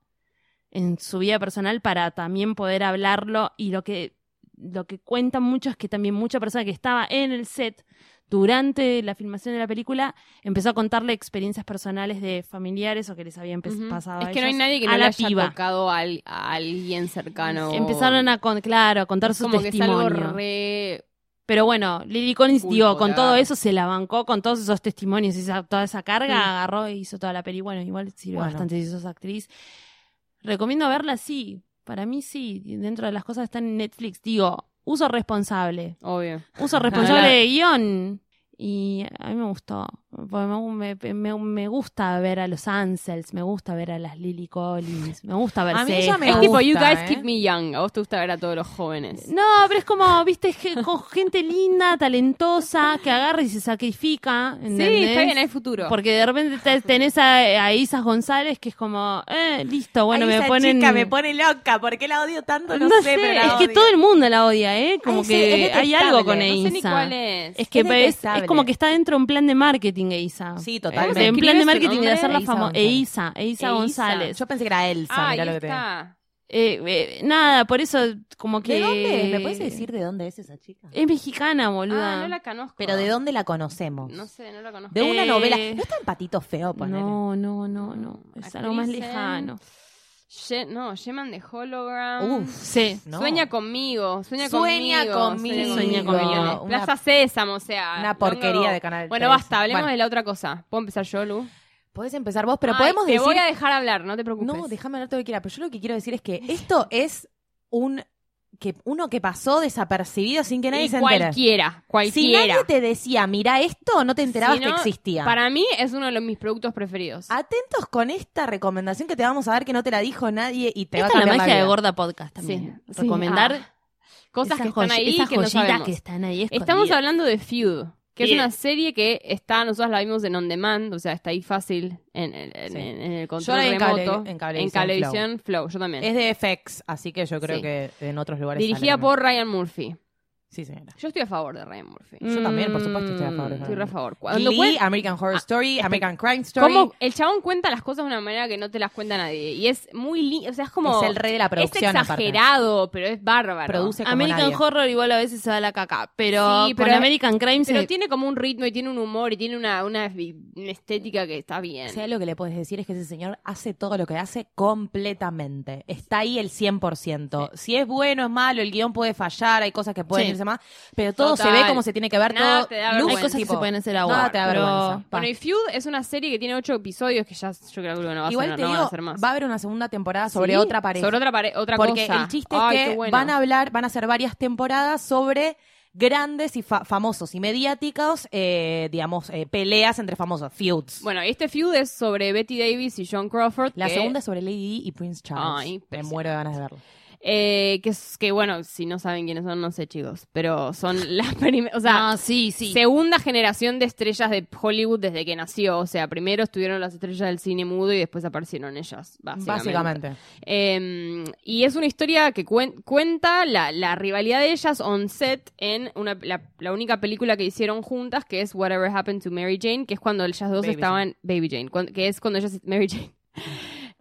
en su vida personal para también poder hablarlo y lo que lo que cuentan mucho es que también mucha persona que estaba en el set durante la filmación de la película empezó a contarle experiencias personales de familiares o que les habían empe- Ujú. pasado Es a que no hay nadie que no le haya piba. tocado al- a alguien cercano. Empezaron a con, claro, a contar Es su como que es algo testimonio. re... Pero bueno, Lily Collins, digo, con todo eso se la bancó, con todos esos testimonios y toda esa carga, agarró y hizo toda la peli. Bueno, igual sirve Bueno. bastante si sos actriz. Recomiendo verla, sí. Para mí sí. Dentro de las cosas que están en Netflix, digo, uso responsable. Obvio. Uso responsable de guion. Y a mí me gustó. Me, me- me- gusta ver a los Ansels, me gusta ver a las Lily Collins, me gusta ver A mí ella me Es gusta, tipo, you guys ¿eh? keep me young. A vos te gusta ver a todos los jóvenes. No, pero es como, viste, con gente linda, talentosa, que agarra y se sacrifica. Sí, ¿entendés? está bien, hay futuro. Porque de repente te- tenés a, a Isas González que es como, eh, listo, bueno, Ay, me esa ponen... chica me pone loca. ¿Por qué la odio tanto? No, No sé, sé, pero la es que odio. todo el mundo la odia, ¿eh? Como Ay, sí, que hay algo con no sé ni Isa. cuál es. Es que Es es, es como que está dentro de un plan de marketing, Isa. Sí, Eh, totalmente. ¿Escribe plan de marketing de hacerla famosa. Eisa Eisa. González. Yo pensé que era Elsa, Ah, ahí lo que está. Eh, eh, nada, por eso como que... ¿De dónde? es? ¿Me puedes decir de dónde es esa chica? Es mexicana, boluda. Ah, no la conozco. Pero ¿de dónde la conocemos? No sé, no la conozco. De una Eh, novela. ¿No está en Patito Feo, ponele? No, no, no, no. Es algo más en- lejano. Ye- no, Sheman de Hologram. Uf, Sí. no. Sueña conmigo, sueña, Sueña conmigo. conmigo. Sueña Una- Plaza Sésamo, o sea. una porquería no. de Canal Bueno, 13. basta, hablemos Bueno. de la otra cosa. ¿Puedo empezar yo, Lu? Podés empezar vos, pero Ay, podemos te decir... voy a dejar hablar, no te preocupes. No, déjame hablar todo lo que quiera, pero yo lo que quiero decir es que esto es un... que uno que pasó desapercibido sin que nadie Y se entere. cualquiera, Si cualquiera. nadie te decía, mira esto, no te enterabas Si no, que existía. Para mí es uno de los, mis productos preferidos. Atentos con esta recomendación que te vamos a dar que no te la dijo nadie y te va a Esta es la cambiar magia vida. de Gorda Podcast también. Sí, sí. Recomendar Ah, Cosas esas que están ahí esas que no sabemos. que están ahí Estamos escondidas. hablando de Feud, que es una serie que está, nosotros la vimos en On Demand, o sea, está ahí fácil en, en- en- Sí. en el Yo control en remoto. en Cablevisión Cablevisión Flow. yo también. Es de FX, así que yo creo Sí. que en otros lugares. Dirigida por Ryan Murphy. Sí, señora. Yo estoy a favor de Ryan Murphy. Yo también, por supuesto, estoy a favor de Estoy re a favor. Cuando Glee, cuen- American Horror Ah, Story, American Crime Story. como el chabón cuenta las cosas de una manera que no te las cuenta nadie. Y es muy lindo, o sea, es como... es el rey de la producción, Es aparte. exagerado, pero es bárbaro. Produce como American nadie. Horror igual a veces se da la caca, pero, Sí, con pero- American Crime Pero se- tiene como un ritmo y tiene un humor y tiene una, una, estética que está bien. O sea, lo que le puedes decir es que ese señor hace todo lo que hace completamente. Está ahí el 100%. Si es bueno, es malo, el guion puede fallar, hay cosas que pueden Sí. irse pero todo Total. se ve como se tiene que ver, Nada todo. te da luz, vergüenza. hay cosas que se pueden hacer agua. Nada te da pero- vergüenza. Pa. Bueno, y Feud es una serie que tiene ocho episodios que ya yo creo que no va a, Igual ser, te no van a más. va a haber una segunda temporada sobre ¿Sí? otra pareja. Sobre otra, pare- otra Porque cosa. el chiste Ay, es que bueno. van a hablar, van a hacer varias temporadas sobre grandes y fa- famosos y mediáticos, eh, digamos, eh, peleas entre famosos, feuds. Bueno, este Feud es sobre Betty Davis y John Crawford. la que- segunda es sobre Lady Di y Prince Charles. Ay, Me muero de ganas de verlo. Eh, que, es- que bueno, si no saben quiénes son, no sé, chicos. Pero son las primeras. O sea, No, sí, sí. segunda generación de estrellas de Hollywood desde que nació. O sea, primero estuvieron las estrellas del cine mudo y después aparecieron ellas, básicamente. Básicamente. Eh, y es una historia que cuen- cuenta la, la rivalidad de ellas on set en una, la, la única película que hicieron juntas, que es Whatever Happened to Mary Jane, que es cuando ellas dos Baby estaban. Baby Jane, que es cuando ellas. Mary Jane.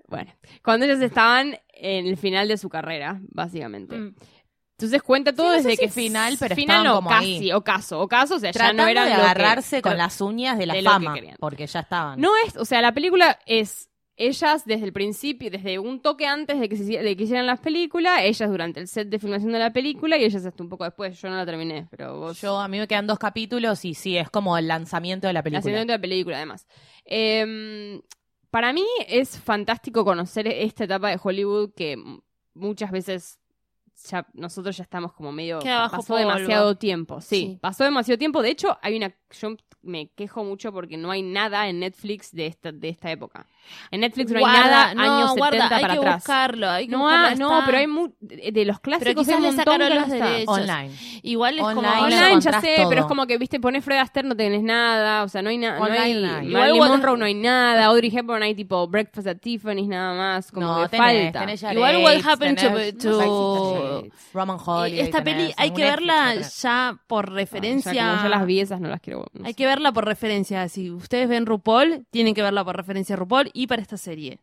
Bueno, cuando ellas estaban en el final de su carrera, básicamente. Mm. Entonces cuenta todo Sí, no sé desde si que final, pero final no, como casi, ahí. ocaso, ocaso, o sea, ya Tratando no eran de que- agarrarse con las uñas de la de que fama, porque ya estaban. no es, o sea, la película es ellas desde el principio, desde un toque antes de que, se, de que hicieran las películas, ellas durante el set de filmación de la película y ellas hasta un poco después. Yo no la terminé, pero vos. Yo, a mí me quedan dos capítulos y sí, es como el lanzamiento de la la película. lanzamiento de la película, además. Eh, para mí es fantástico conocer esta etapa de Hollywood que muchas veces ya nosotros ya estamos como medio pasó demasiado tiempo, sí, Sí. pasó demasiado tiempo. De hecho, hay una yo me quejo mucho porque no hay nada en Netflix de esta de esta época. En Netflix no hay nada no, años guarda, 70 hay para que atrás. buscarlo, hay que No, buscarlo, ha- no, está. pero hay mu- de los clásicos quizás hay un le montón sacaron que los está. derechos. Online. Igual es Online, como... Online ya sé, todo. pero es como que, viste, pones Fred Astaire, no tenés nada, o sea, no hay nada, no hay. Marilyn Monroe no hay nada, Audrey Hepburn hay tipo Breakfast at Tiffany's nada más, como no, que tenés, falta. tenés ya Igual What Happened to- tenés- Roman Holiday. Esta tenés, peli hay que verla ya por referencia. yo las vi esas no las quiero. no Hay sé. que verla por referencia. Si ustedes ven RuPaul, tienen que verla por referencia a RuPaul y para esta serie.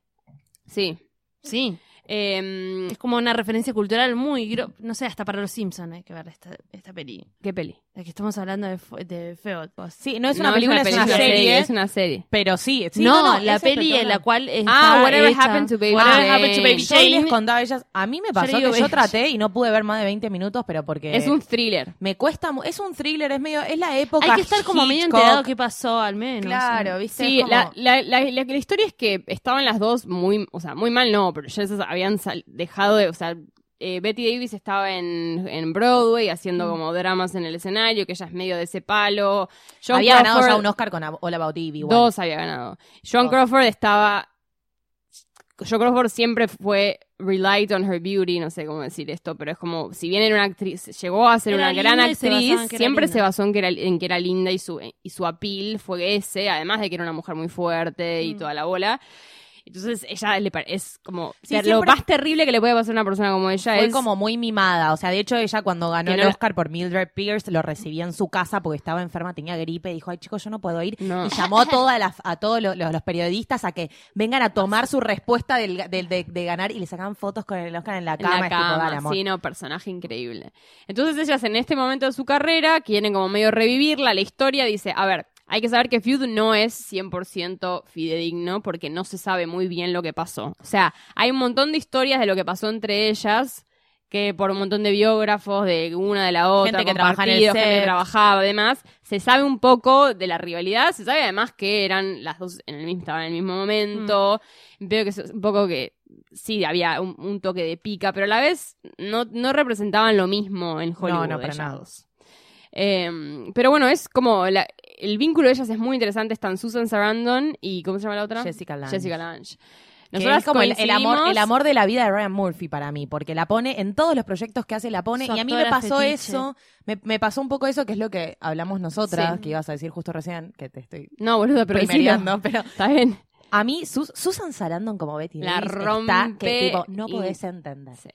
Sí. Sí. Em, Es como una referencia cultural muy... No sé, hasta para los Simpsons hay que ver esta, esta peli. ¿Qué peli? La que estamos hablando de, de Feod. Sí, no es No, una película, es una, serie, Es una serie. pero sí. sí, no, la es peli en la cual está Ah, Whatever hecha- Happened to Baby Whatever Jane. Happened to Baby Yo les Jane. contaba a ellas, a mí me pasó que yo traté y no pude ver más de 20 minutos, pero porque Es un thriller. me cuesta, es un thriller, es medio, es la época Hay que estar como medio enterado qué pasó, al menos. Claro, viste, Sí, como- la, la, la, la- la historia es que estaban las dos muy, o sea, muy mal no, pero ya habían sal- dejado de, o sea, eh, Betty Davis estaba en, en Broadway Mm. haciendo como dramas en el escrow, que ella es medio de ese palo. John había ganado ya un Oscar con All About Eve. igual. Dos había ganado. John. Crawford estaba. John Crawford siempre fue relied on her beauty, no sé cómo decir esto, pero es como, si bien era una actriz, llegó a ser Era una gran se actriz, siempre se basó en que era, en que era linda y su, y su appeal fue ese, además de que era una mujer muy fuerte y Mm. toda la bola. Entonces ella le es como Sí, lo siempre- más terrible que le puede pasar a una persona como ella Fue es como muy mimada. O sea, de hecho, ella cuando ganó el Oscar por Mildred Pierce lo recibió en su casa porque estaba enferma, tenía gripe. Y dijo, ay, chicos, yo no puedo ir. No. Y llamó a, todas las, a todos los, periodistas a que vengan a tomar su respuesta del, del- de, de ganar y le sacaban fotos con el Oscar en la en cama. la tipo, amor. sí, no, personaje increíble. Entonces ellas en este momento de su carrera quieren como medio revivirla, la historia dice, a ver, hay que saber que Feud no es 100% fidedigno porque no se sabe muy bien lo que pasó. O sea, hay un montón de historias de lo que pasó entre ellas que por un montón de biógrafos de una de la otra, Gente que trabaja en el compartidos, gente que trabajaba, además, se sabe un poco de la rivalidad, se sabe además que eran las dos en el mismo, estaban en el mismo momento, veo que es un poco que sí había un, un toque de pica, pero a la vez no, no representaban lo mismo en Hollywood. no, para ellas nada. dos. Eh, pero bueno, es como la- el vínculo de ellas es muy interesante. Están Susan Sarandon y ¿cómo se llama la otra? Jessica Lange. Jessica Lange. Nosotras es como el, el amor, el amor de la vida de Ryan Murphy para mí, porque la pone en todos los proyectos que hace, la pone. Su y a mí me pasó fetiche. eso, me, me pasó un poco eso, que es lo que hablamos nosotras, Sí. que ibas a decir justo recién, que te estoy No, boludo, pero pero Está bien. a mí Sus- Susan Sarandon como Betty La Davis está rompe que tipo, no podés entender. Sí.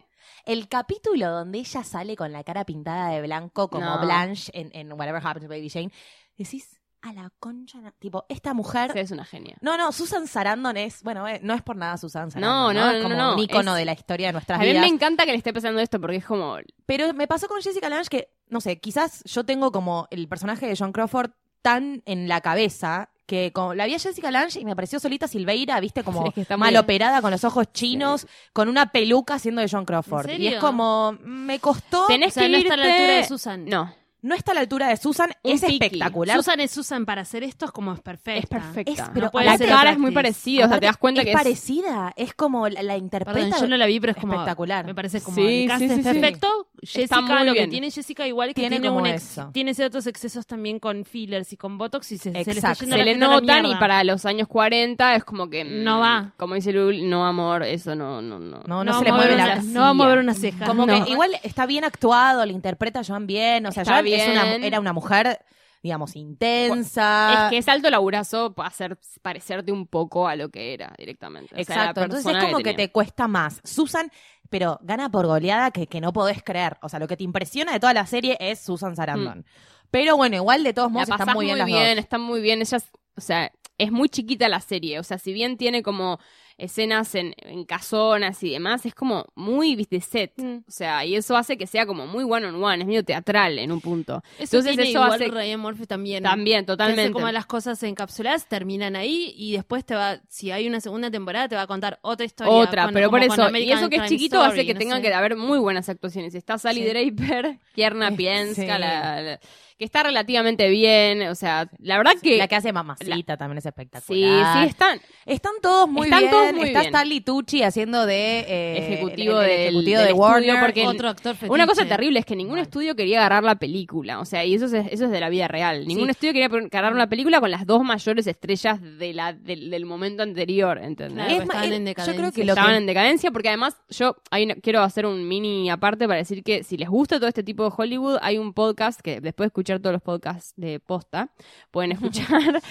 El capítulo donde ella sale con la cara pintada de blanco como No. Blanche en, en Whatever Happened to Baby Jane, decís, a la concha, na-". tipo, esta mujer... Sí, es una genia. No, no, Susan Sarandon es, bueno, eh, no es por nada Susan No, Sarandon, no, Es no, como no, un ícono es- de la historia de nuestras A mí vidas. me encanta que le esté pasando esto porque es como. Pero me pasó con Jessica Lange que, no sé, quizás yo tengo como el personaje de John Crawford tan en la cabeza que como la vi a Jessica Lange y me pareció solita Silveira, viste, como Sí, es que está mal bien. operada con los ojos chinos, con una peluca haciendo de John Crawford. ¿En Y es como, me costó, Tenés O sea, que no está a la irte- altura de Susan. No, no está a la altura de Susan, Un es piqui. espectacular. Susan es Susan para hacer esto es como es perfecta. es perfecta. Es- pero No puede la ser cara es muy parecida, o sea, te das cuenta es que es. parecida, es como la, la interpreta. Perdón, yo no la vi, pero es como espectacular. Me parece como Sí, el cast sí, es sí, perfecto. Está Jessica, muy lo bien. que tiene Jessica igual es que Tiene tiene, como un ex- eso. tiene ciertos excesos también con fillers y con botox y se, se le está yendo se la le la notan y para los años 40 es como que mm, No va. como dice Lul, no amor, eso no no no. No, no, No se le mueve la no va a mover una ceja. Como que igual está bien actuado, lo interpreta Joan bien. O sea, Es una- bien. era una mujer, digamos, intensa. Es que es alto laburazo para hacer parecerte un poco a lo que era directamente. O sea, la Exacto, entonces es como que, te cuesta más. Susan, pero gana por goleada que, que no podés creer. O sea, lo que te impresiona de toda la serie es Susan Sarandon. Pero bueno, igual de todos modos están muy bien las dos. están muy bien. Ellas, o sea, es muy chiquita la serie. O sea, si bien tiene como escenas en, en casonas y demás, es como muy viste set. Mm. O sea, y eso hace que sea como muy one on one, es medio teatral en un punto. Eso Entonces tiene eso igual hace Ryan Murphy también. también hace totalmente. como las cosas encapsuladas terminan ahí y después te va, si hay una segunda temporada, te va a contar otra historia. Otra, con- pero por eso, y eso que es chiquito hace que no tenga sé. que haber muy buenas actuaciones. Está Sally Sí. Draper, Kierna Sí. Pienska, la- la- que está relativamente bien. O sea, la verdad que. La que hace mamacita también es sí, espectacular. sí, están. Están todos muy Están bien. todos muy Está bien. Stanley Tucci haciendo de eh, Ejecutivo el- el del- ejecutivo del de estudio, Warner. porque Otro actor fetiche. Una cosa terrible es que ningún Mal. estudio quería agarrar la película. O sea, y eso es, eso es de la vida real. Ningún Sí. estudio quería agarrar una película con las dos mayores estrellas de la, del, del momento anterior, ¿entendés? Claro, estaban eh, en yo creo decadencia. que estaban que- en decadencia porque además yo hay una- quiero hacer un mini aparte para decir que si les gusta todo este tipo de Hollywood hay un podcast que después de escuchar todos los podcasts de posta pueden escuchar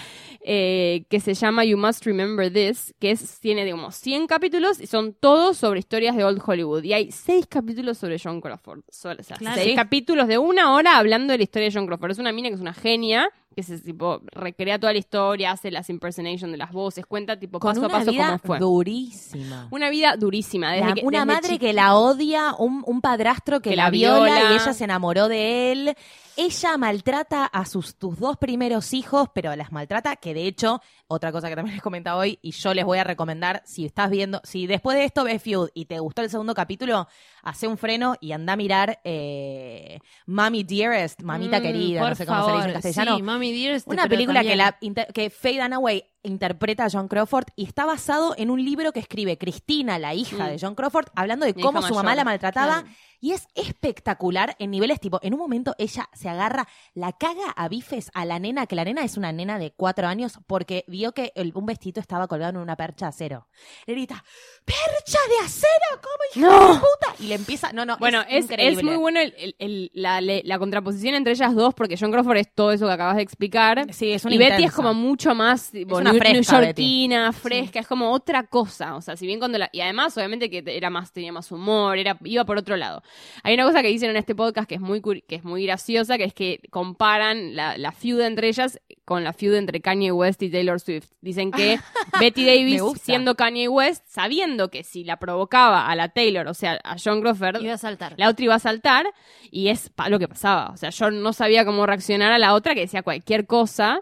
eh, que se llama You Must Remember This que es tiene digamos 100 capítulos y son todos sobre historias de Old Hollywood y hay 6 capítulos sobre John Crawford So- o sea, Claro. 6 Sí. capítulos de una hora hablando de la historia de John Crawford es una mina que es una genia que se tipo recrea toda la historia hace las impersonation de las voces cuenta tipo con paso a paso vida cómo fue durísima. una vida durísima. Desde La- que- una desde madre que la odia, un, un padrastro que, Que la, la viola, viola. y ella se enamoró de él. Ella maltrata a sus tus dos primeros hijos, pero las maltrata, que de hecho, otra cosa que también les comentaba hoy, y yo les voy a recomendar, si estás viendo, si después de esto ves Feud y te gustó el segundo capítulo, hace un freno y anda a mirar eh, Mommy Dearest, Mamita Mm, Querida, por no sé cómo se dice en castellano. Sí, Mami Dearest, Una película que, la, inter- que Faye Dunaway interpreta a John Crawford y está basado en un libro que escribe Cristina, la hija Mm. de John Crawford, hablando de cómo su mamá la maltrataba claro. Y es espectacular en niveles tipo, en un momento ella se agarra, la caga a bifes a la nena, que la nena es una nena de cuatro años, porque vio que el- un vestido estaba colgado en una percha de acero. Le grita, ¡percha de acero! ¿Cómo hija No. de puta? Y le empieza, no, no, Bueno, es, es muy bueno el- el- el- la, le- la contraposición entre ellas dos, porque John Crawford es todo eso que acabas de explicar. Sí, es una y Betty es como mucho más tipo, una new- fresca, newyorkina, fresca, es como otra cosa. O sea, si bien cuando la. Y además, obviamente, que era más, tenía más humor, era, iba por otro lado. Hay una cosa que dicen en este podcast que es muy, que es muy graciosa, que es que comparan la, la feud entre ellas con la feud entre Kanye West y Taylor Swift. Dicen que Betty Davis, siendo Kanye West, sabiendo que si la provocaba a la Taylor, o sea, a John Crawford, Iba a saltar. la otra iba a saltar y es lo que pasaba. O sea, yo no sabía cómo reaccionar a la otra que decía cualquier cosa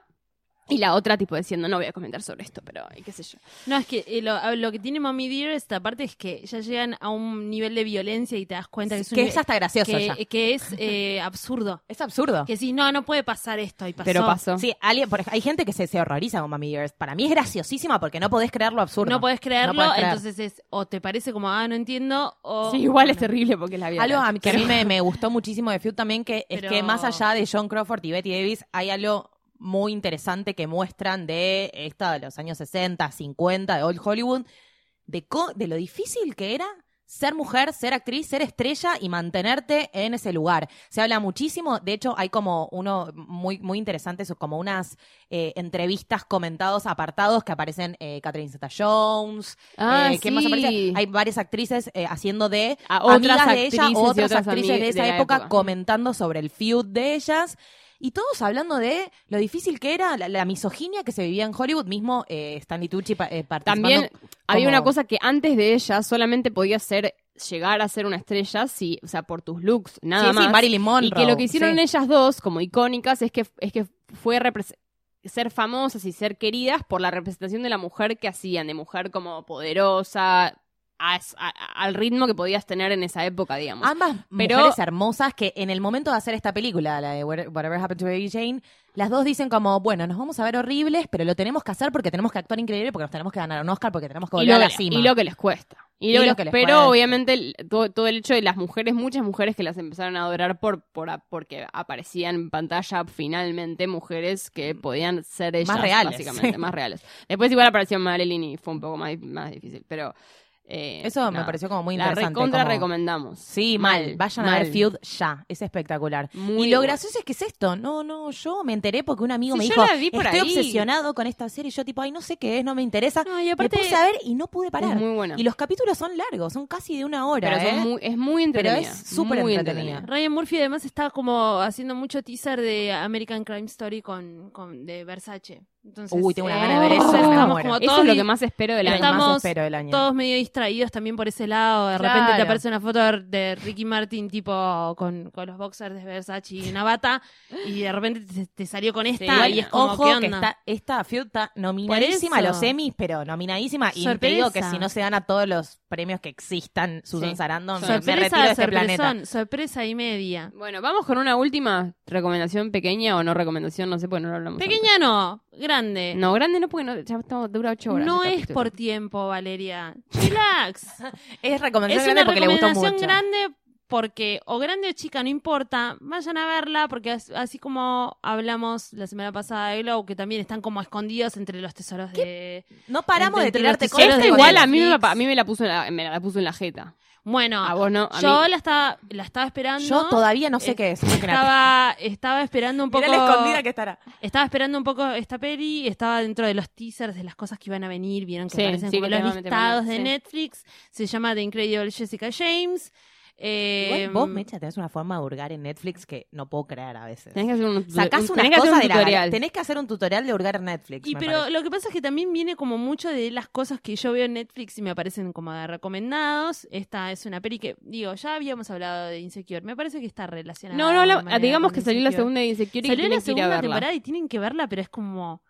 y la otra tipo diciendo no voy a comentar sobre esto, pero qué sé yo. No, es que eh, lo, que tiene Mommy Dear esta parte es que ya llegan a un nivel de violencia y te das cuenta que es un que nivel- es hasta gracioso que, ya. que es eh, absurdo. Es absurdo. Que si no, no puede pasar esto y pasó. Pero pasó. Sí, alguien, por hay gente que se, se horroriza con Mami Girls. Para mí es graciosísima porque no podés creer lo absurdo. No podés creerlo, No podés creer. entonces es o te parece como, ah, no entiendo, o... Sí, igual es terrible porque la vi. Algo a mí, que a mí me, me gustó muchísimo de Feud también, que es que más allá de John Crawford y Betty Davis, hay algo muy interesante que muestran de esto de los años 60, 50, de Old Hollywood, de, co- de lo difícil que era ser mujer, ser actriz, ser estrella y mantenerte en ese lugar. Se habla muchísimo, de hecho hay como uno muy, muy interesante, como unas eh, entrevistas comentados, apartados que aparecen eh, Catherine Zeta-Jones, Ah, eh, ¿quién más sí. aparece? Hay varias actrices eh, haciendo de A otras amigas de ella otras otras actrices de esa de la época, época. comentando sobre el feud de ellas. Y todos hablando de lo difícil que era la, la misoginia que se vivía en Hollywood, mismo eh, Stanley Tucci pa- eh, participando. También había como- una cosa que antes de ella solamente podía ser llegar a ser una estrella si, o sea, por tus looks, nada Sí, sí, más. Marilyn Monroe. y que lo que hicieron sí. ellas dos como icónicas es que es que fue ser famosas y ser queridas por la representación de la mujer que hacían, de mujer como poderosa, a- a- al ritmo que podías tener en esa época, digamos. Ambas Pero- mujeres hermosas que en el momento de hacer esta película, la de What- Whatever Happened to Baby Jane, las dos dicen como, bueno, nos vamos a ver horribles, pero lo tenemos que hacer porque tenemos que actuar increíble, porque nos tenemos que ganar un Oscar, porque tenemos que volver a la cima. y lo que les cuesta. Y lo que lo les- que les pero cuesta. obviamente el- todo, todo el hecho de las mujeres, muchas mujeres que las empezaron a adorar por, por porque aparecían en pantalla finalmente mujeres que podían ser ellas, Más reales, básicamente, sí. más reales. Después igual apareció Marilyn y fue un poco más, más difícil, pero eh, Eso me pareció como muy La interesante. recontra como- recomendamos. Sí, mal. Vayan a ver Feud ya. Es espectacular. Muy y lo gracioso es que es esto. No, no, yo me enteré porque un amigo Sí, me yo dijo, la vi por estoy ahí". obsesionado con esta serie. Y yo tipo, ay, no sé qué es, no me interesa. No, y Me puse a ver y no pude parar. Es muy buena. Y los capítulos son largos, son casi de una hora. pero son ¿eh? muy- es muy Pero entretenida. es súper muy entretenida. Ryan Murphy además está como haciendo mucho teaser de American Crime Story con, con de Versace. Entonces, Uy, tengo una eh, gana de ver eso, entonces me estamos como Eso todos es lo que más espero del año. que más estamos espero del año. todos medio distraídos también por ese lado. De repente Claro. te aparece una foto de- de Ricky Martin tipo con, con los boxers de Versace y una bata y de repente te, te salió con esta Igual, y es como ojo ¿qué que onda? está, esta Feud está nominadísima a Por los eso. Emmys, pero nominadísima. Y te Sorpresa. digo que si no se gana todos los premios que existan, Susan Sí. Sarandon, me- retiro de este sorpresón, planeta. sorpresa y media. Bueno, vamos con una última recomendación pequeña o no recomendación, no sé, porque no lo hablamos. Pequeña no, grande. No, grande no, porque no, ya estamos, dura ocho horas. No es por tiempo, Valeria. Relax. Es recomendación es grande una porque le gustó recomendación mucho. grande porque, o grande o chica, no importa, vayan a verla porque as- así como hablamos la semana pasada de Glow, que también están como escondidos entre los tesoros de... No paramos de Entre tirarte los cosas. Esta de igual a mí, me, a mí me la puso en la, me la puso en la jeta. Bueno, A vos no, a yo mí. la estaba, la estaba esperando. Yo todavía no sé Eh, qué es. Estaba, estaba esperando un poco... Mirá la escondida que estará. Estaba esperando un poco esta peli, estaba dentro de los teasers de las cosas que iban a venir, vieron que Sí, aparecen sí, como los listados de. Netflix, se llama The Incredible Jessica James. Eh, Igual vos, Mecha, tenés una forma de hurgar en Netflix que no puedo creer a veces. Tenés que hacer un, Sacás un- una tenés cosa un de la tutorial. Tenés que hacer un tutorial de hurgar en Netflix. Y pero parece. lo que pasa es que también viene como mucho de las cosas que yo veo en Netflix y me aparecen como de recomendados. Esta es una peli que, digo, ya habíamos hablado de Insecure. Me parece que está relacionada. No, no, la- digamos que salió la segunda de Insecure y Salió la tienen que ir a segunda temporada y tienen que verla, pero es como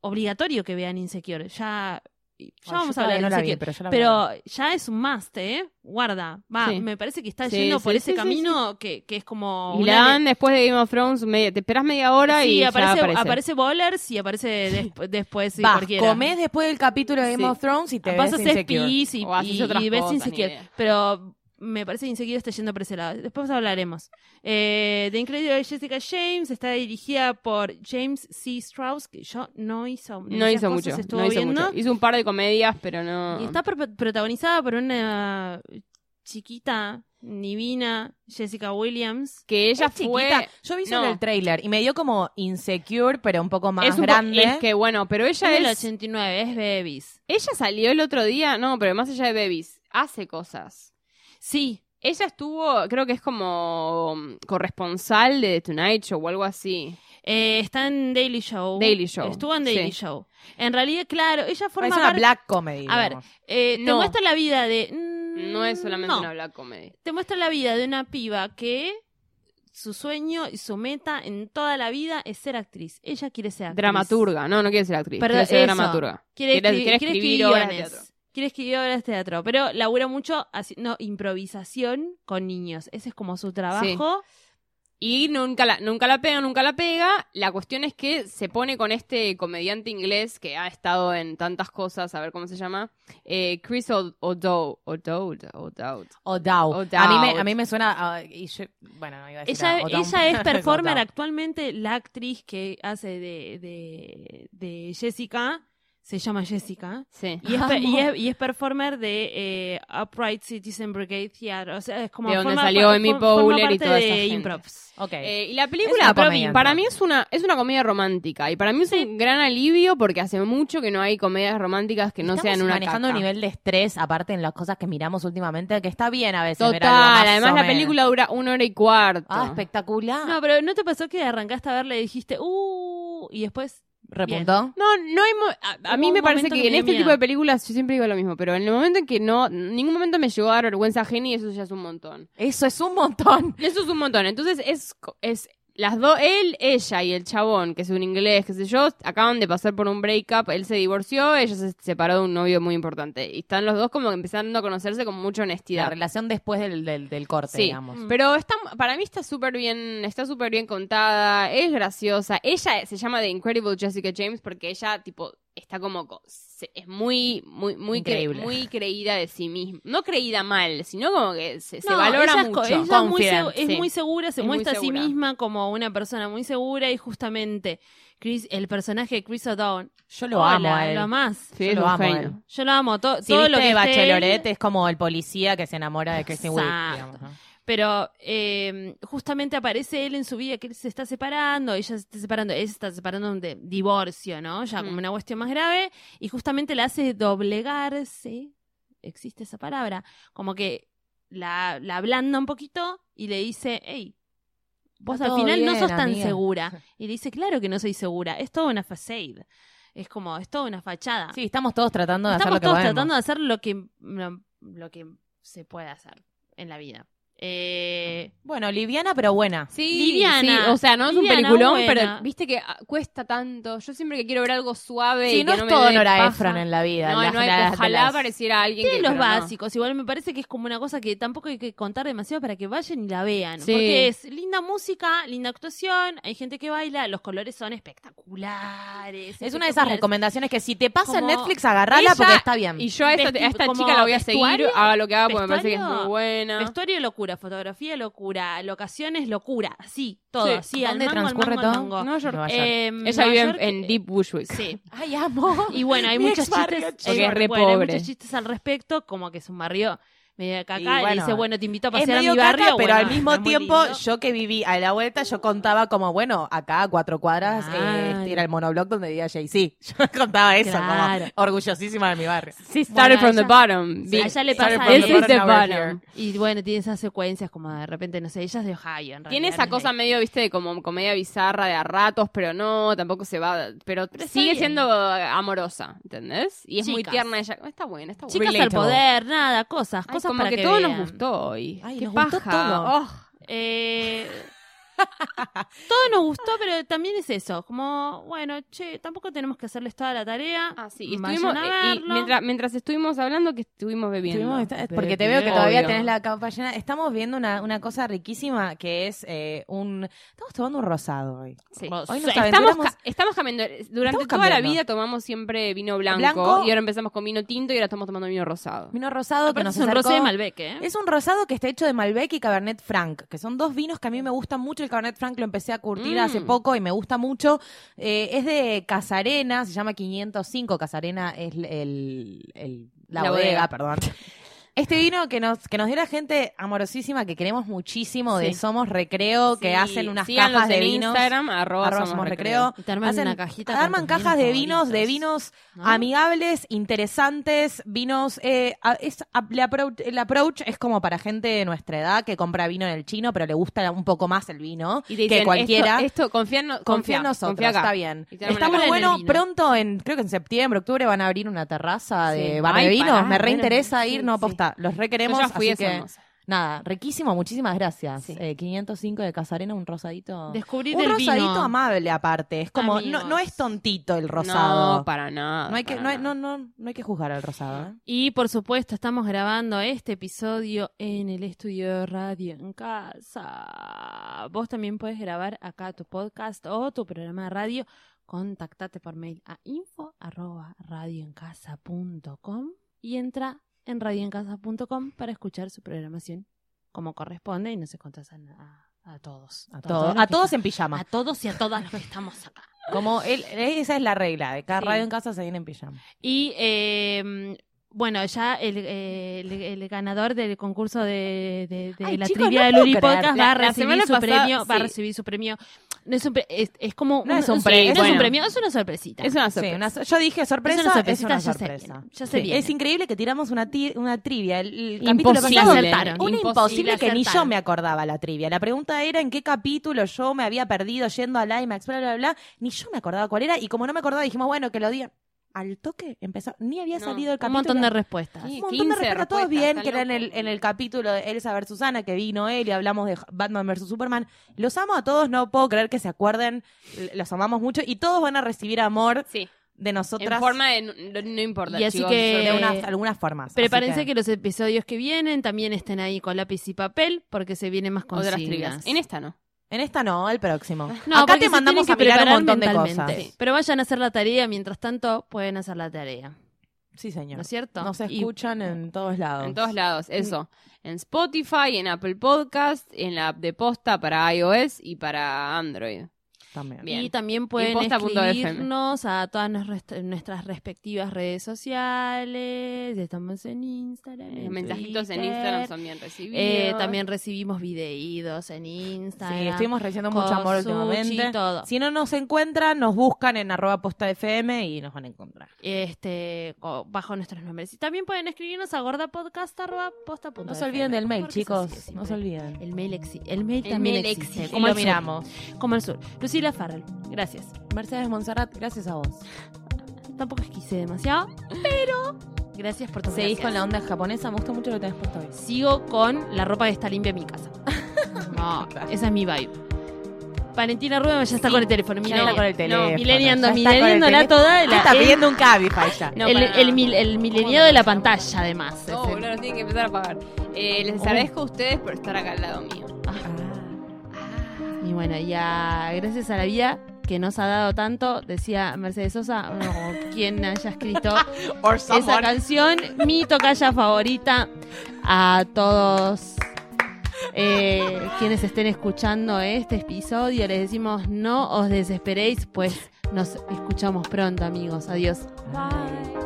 obligatorio que vean Insecure. Ya, ya vamos a hablar no vi, Insecure. pero ya es un must, ¿eh? Guarda. Va, Sí. me parece que está Sí, yendo sí, por ese camino Que, que es como. Y la de- dan después de Game of Thrones, media- te esperas media hora y ya aparece, aparece. aparece Bowlers y aparece desp- después cualquiera. comés después del capítulo de Game of Thrones y te Pasas ves y, ves idea. Pero me parece que Insecure está yendo por ese lado. Después hablaremos. Eh, The Incredible Jessica James está dirigida por James C. Strauss, que yo no hizo No hizo mucho. estuvo No hizo viendo. mucho. Hizo un par de comedias, pero no. Y está pro- protagonizada por una chiquita, divina, Jessica Williams. Que ella Es fue. chiquita. Yo vi solo no. el trailer y me dio como insecure, pero un poco más es un po- grande. es que bueno, pero Es ella del es. 89, es Babies. Ella salió el otro día, no, pero más allá de Babies, hace cosas. Sí, Ella estuvo, creo que es como mm, corresponsal de The Tonight Show o algo así. eh, está en Daily Show. Daily Show, Estuvo en Daily sí. Show. En realidad, claro, ella forma es una black comedy. A ver, eh, te No. muestra la vida de... mm, No es solamente no. una black comedy. Te muestra la vida de una piba que su sueño y su meta en toda la vida es ser actriz. Ella quiere ser actriz. Dramaturga, no, no quiere ser actriz, Perdón, quiere ser eso. dramaturga. Quiere, Quiere- escri- quiere quiere escribir escribir obras de teatro. Quiere escribir obras de teatro, pero labura mucho haciendo improvisación con niños. Ese es como su trabajo. Y nunca la, nunca la pega, nunca la pega. La cuestión es que se pone con este comediante inglés que ha estado en tantas cosas, a ver cómo se llama, eh, Chris O'Dowd. O'Dowd. O'Dowd. O'Dowd. A, mí me, Dow. a mí me suena. ah, y yo- bueno, no iba a decir Ella, ella es performer actualmente. La actriz que hace de, de, de Jessica se llama Jessica. Sí. Y es, y es, y es performer de eh, Upright Citizen Brigade Theater. O sea, es como. De donde forma salió Amy Powler y toda de esa gente. improvs. Eh, y la Es película una para, comedia, para mí es una, es una comedia romántica. Y para mí es un gran alivio porque hace mucho que no hay comedias románticas que no Estamos sean una manejando caca. un nivel de estrés, aparte en las cosas que miramos últimamente, que está bien a veces. ver algo Total, más además la película dura una hora y cuarto. Ah, espectacular. No, pero ¿no te pasó que arrancaste a verla y dijiste, uh, y después. ¿Repuntó? No, no hay. mo- A, mí me parece que que en este tipo de películas yo siempre digo lo mismo, pero en el momento en que no, en ningún momento me llegó a dar vergüenza ajena y eso ya es un montón. Eso es un montón. Eso es un montón. Entonces es, es las dos, él, ella y el chabón, que es un inglés, qué sé yo, acaban de pasar por un breakup, él se divorció, ella se separó de un novio muy importante. Y están los dos como empezando a conocerse con mucha La honestidad. relación después del, del, del corte, Sí, digamos. pero está, para mí está súper bien, está súper bien contada, es graciosa. Ella se llama The Incredible Jessica James porque ella, tipo, está como, es muy, muy, muy, cre- muy creída de sí misma. No creída mal, sino como que se, se No, valora ella es co- mucho. ella es muy, Confident, segu- es sí. muy segura, se Es muestra a sí misma como una persona muy segura y justamente Chris, el personaje de Chris O'Donnell. Yo lo hola, amo a él. Lo más. Sí, Yo lo amo a él. Yo lo amo. Si todo viste lo que Bachelorette él, es como el policía que se enamora de Kristen Wiig. Pero eh, justamente aparece él en su vida que él se está separando, ella se está separando, él se está separando de divorcio, ¿no? Ya como Mm. una cuestión más grave, y justamente la hace doblegarse, existe esa palabra, como que la, la ablanda un poquito y le dice, hey, vos al final no sos tan amiga". segura. Y le dice, claro que no soy segura, es toda una facade, es como, es toda una fachada. Sí, estamos todos tratando de Estamos hacer lo que todos podemos. tratando de hacer lo que, lo, lo que se puede hacer en la vida. Eh, Bueno, liviana pero buena. Sí, Liviana. sí, o sea, no es un peliculón, buena. pero viste que ah, cuesta tanto. Yo siempre que quiero ver algo suave Sí, y no que es no todo me Nora Ephron en la vida. No, las- no hay- las- ojalá las- apareciera alguien tiene que los no. básicos. Igual me parece que es como una cosa que tampoco hay que contar demasiado para que vayan y la vean. Sí. Porque es linda música, linda actuación, hay gente que baila, los colores son espectaculares. Es una de esas recomendaciones que si te pasa en Netflix, agarrala Ella- porque está bien. Y yo a esta, a chica la voy a seguir, haga lo que haga porque me parece que es muy buena. Vestuario locura, fotografía locura, locaciones locura, así, todo, Sí. así, al ¿Dónde mango, al transcurre mango, al todo? mango. Nueva York. Nueva York. Eh, Ella vive en, York, en eh, Deep Bushwick. Sí. Ay, amo. Y bueno, hay muchos chistes, chico. Porque es re bueno, hay pobre. muchos chistes al respecto, como que es un barrio medio caca, Y y, bueno, dice, bueno, te invito a Es pasear a mi barrio, caca, pero bueno, al mismo tiempo, yo que viví a la vuelta, yo contaba como, bueno, acá a cuatro cuadras, eh, Claro. este era el monoblog donde vivía Jay-Z. Yo contaba eso, Claro. como orgullosísima de mi barrio. Sí, started Bueno, from the bottom. Sí, Be- a ella le pasa from eso. the This is the bottom. Y bueno, tiene esas secuencias como de repente, no sé, ella es de Ohio, en Tiene esa cosa medio, viste, de como comedia bizarra de a ratos, pero no, tampoco se va. Pero, sigue bien. siendo amorosa, ¿entendés? Y es muy tierna ella. Está buena, está buena. Chicas al Relatable. poder, nada, cosas, Ay, cosas como para que, que, todo vean. nos gustó hoy. Ay, Qué nos paja. gustó todo. Oh. Eh, Todo nos gustó, pero también es eso, como, bueno, che, tampoco tenemos que hacerles toda la tarea. Ah, sí, y estuvimos, a eh, y mientras, mientras estuvimos hablando, que estuvimos bebiendo. Estuvimos- está- porque te veo que Obvio. todavía tenés la capa llena. Estamos viendo una, una cosa riquísima que es eh, un... Estamos tomando un rosado hoy. Sí. Hoy nos Estamos, ca- estamos cambiando. Durante Estamos toda la vida tomamos siempre vino blanco, Blanco. y ahora empezamos con vino tinto y ahora estamos tomando vino rosado. Vino rosado que nos es un rosé de Malbec, ¿eh? Es un rosado que está hecho de Malbec y Cabernet Franc, que son dos vinos que a mí me gustan mucho. El Cabernet Franc lo empecé a curtir Mm. hace poco y me gusta mucho. Eh, es de Casarena, se llama 505. Casarena es el, la, La bodega, bodega. perdón. Este vino que nos, que nos dio la gente amorosísima, que queremos muchísimo, de Sí. Somos Recreo, que hacen unas síganlos cajas de vinos. Instagram, arroba, arroba somos recreo. Recreo. Y te arman Hacen- una cajita arman cajas de vinos, de vinos ¿no? amigables, interesantes, vinos. eh, es, el, approach, el approach es como para gente de nuestra edad que compra vino en el chino, pero le gusta un poco más el vino Y te dicen, que cualquiera. Esto, esto confía, en no- Confía en nosotros, confía acá. está bien. Está muy bueno. Pronto, en creo que en septiembre, octubre, van a abrir una terraza Sí. de bar de vinos. Me reinteresa sí, ir, no sí. Los requeremos. Yo ya fui, así es que, hermoso. nada, riquísimo. Muchísimas gracias. Sí. Eh, 505 de Casarena, un rosadito. Descubrir un el rosadito vino. amable, aparte. Es como, no, no es tontito el rosado. No, para nada. No hay que, no, hay- no, no, no hay que juzgar al rosado. ¿eh? Y por supuesto, estamos grabando este episodio en el estudio de radio en casa. Vos también puedes grabar acá tu podcast o tu programa de radio. Contactate por mail a info arroba radioencasa.com y entra en radioencasa.com para escuchar su programación como corresponde y no se contestan a, a todos. A, todos a todos en pijama. a todos y a todas los que estamos acá. Como él, esa es la regla. De cada Sí. radio en casa se viene en pijama. Y eh, bueno, ya el, eh, el, el ganador del concurso de, de- de Ay, la chicos, trivia no de puedo Luli creer. Podcast va a recibir su pasada, premio, va a recibir su premio. No es, un pre- es, es como No es un sí, premio, no es bueno. un premio, es una sorpresita. Es una Sí, sorpresa. una so- yo dije sorpresa, Es una es sorpresita, una ya se sorpresa. viene, ya se Sí, viene. Es increíble que tiramos una, ti- una trivia. El, el capítulo Imposible. pasado acertaron. Una Imposible imposible que ni yo me acordaba la trivia. La pregunta era en qué capítulo yo me había perdido yendo al IMAX, bla, bla, bla. Ni yo me acordaba cuál era. Y como no me acordaba, dijimos, bueno, que lo digan. Al toque empezó. Ni había No, salido el un capítulo. montón de respuestas. Sí. Un montón 15 de respuestas, todos respuestas, bien, que era en el, en el capítulo de Elsa vs. Susana, que vino él y hablamos de Batman vs. Superman. Los amo a todos, no puedo creer que se acuerden, los amamos mucho y todos van a recibir amor Sí. de nosotras En forma de. No, no importa. Y así chicos, que- de unas, algunas formas. Prepárense que... los episodios que vienen también estén ahí con lápiz y papel porque se vienen más Otras consignas. trivias. En esta no. En esta no, el próximo. No, Acá te mandamos a mirar un montón de cosas. Pero vayan a hacer la tarea, mientras tanto pueden hacer la tarea. Sí, señor. ¿No es cierto? Nos Y- escuchan en todos lados. En todos lados, eso. En Spotify, en Apple Podcast, en la app de posta para iOS y para Android. También. Bien. Y también pueden escribirnos a todas nuestras, respectivas redes sociales. Estamos en Instagram. Los en mensajitos en. Instagram son bien recibidos. Eh, también recibimos videitos en Instagram. Sí, estuvimos recibiendo mucho amor sushi, últimamente. todo. Si no nos encuentran, nos buscan en arroba posta FM y nos van a encontrar. Este, bajo nuestros nombres. Y también pueden escribirnos a gordapodcast.posta.fm. No se olviden del mail, chicos. No se olviden. El mail, exi- el mail El también mail existe. existe. Como el lo sur. miramos. Como el sur. Lucila Farrell. Gracias. Mercedes Monserrat, gracias a vos. Tampoco esquise demasiado, pero gracias por tu Seguís gracias. con la onda japonesa, me gusta mucho lo que tenés puesto hoy. Sigo con la ropa que está limpia en mi casa. No, esa es mi vibe. Valentina Rubén ya está Sí, con el teléfono. Ya está con el teléfono. teléfono. toda. La, está el- pidiendo un Cabify ya. No, el, para el, mileniado de la pantalla, además. No, Es el- boludo, nos tienen que empezar a pagar. Eh, les Oh. agradezco a ustedes por estar acá al lado mío. Y bueno, ya gracias a la vida que nos ha dado tanto, decía Mercedes Sosa, o quien haya escrito esa canción, mi tocaya favorita a todos eh, quienes estén escuchando este episodio. Les decimos no os desesperéis, pues nos escuchamos pronto, amigos. Adiós. Si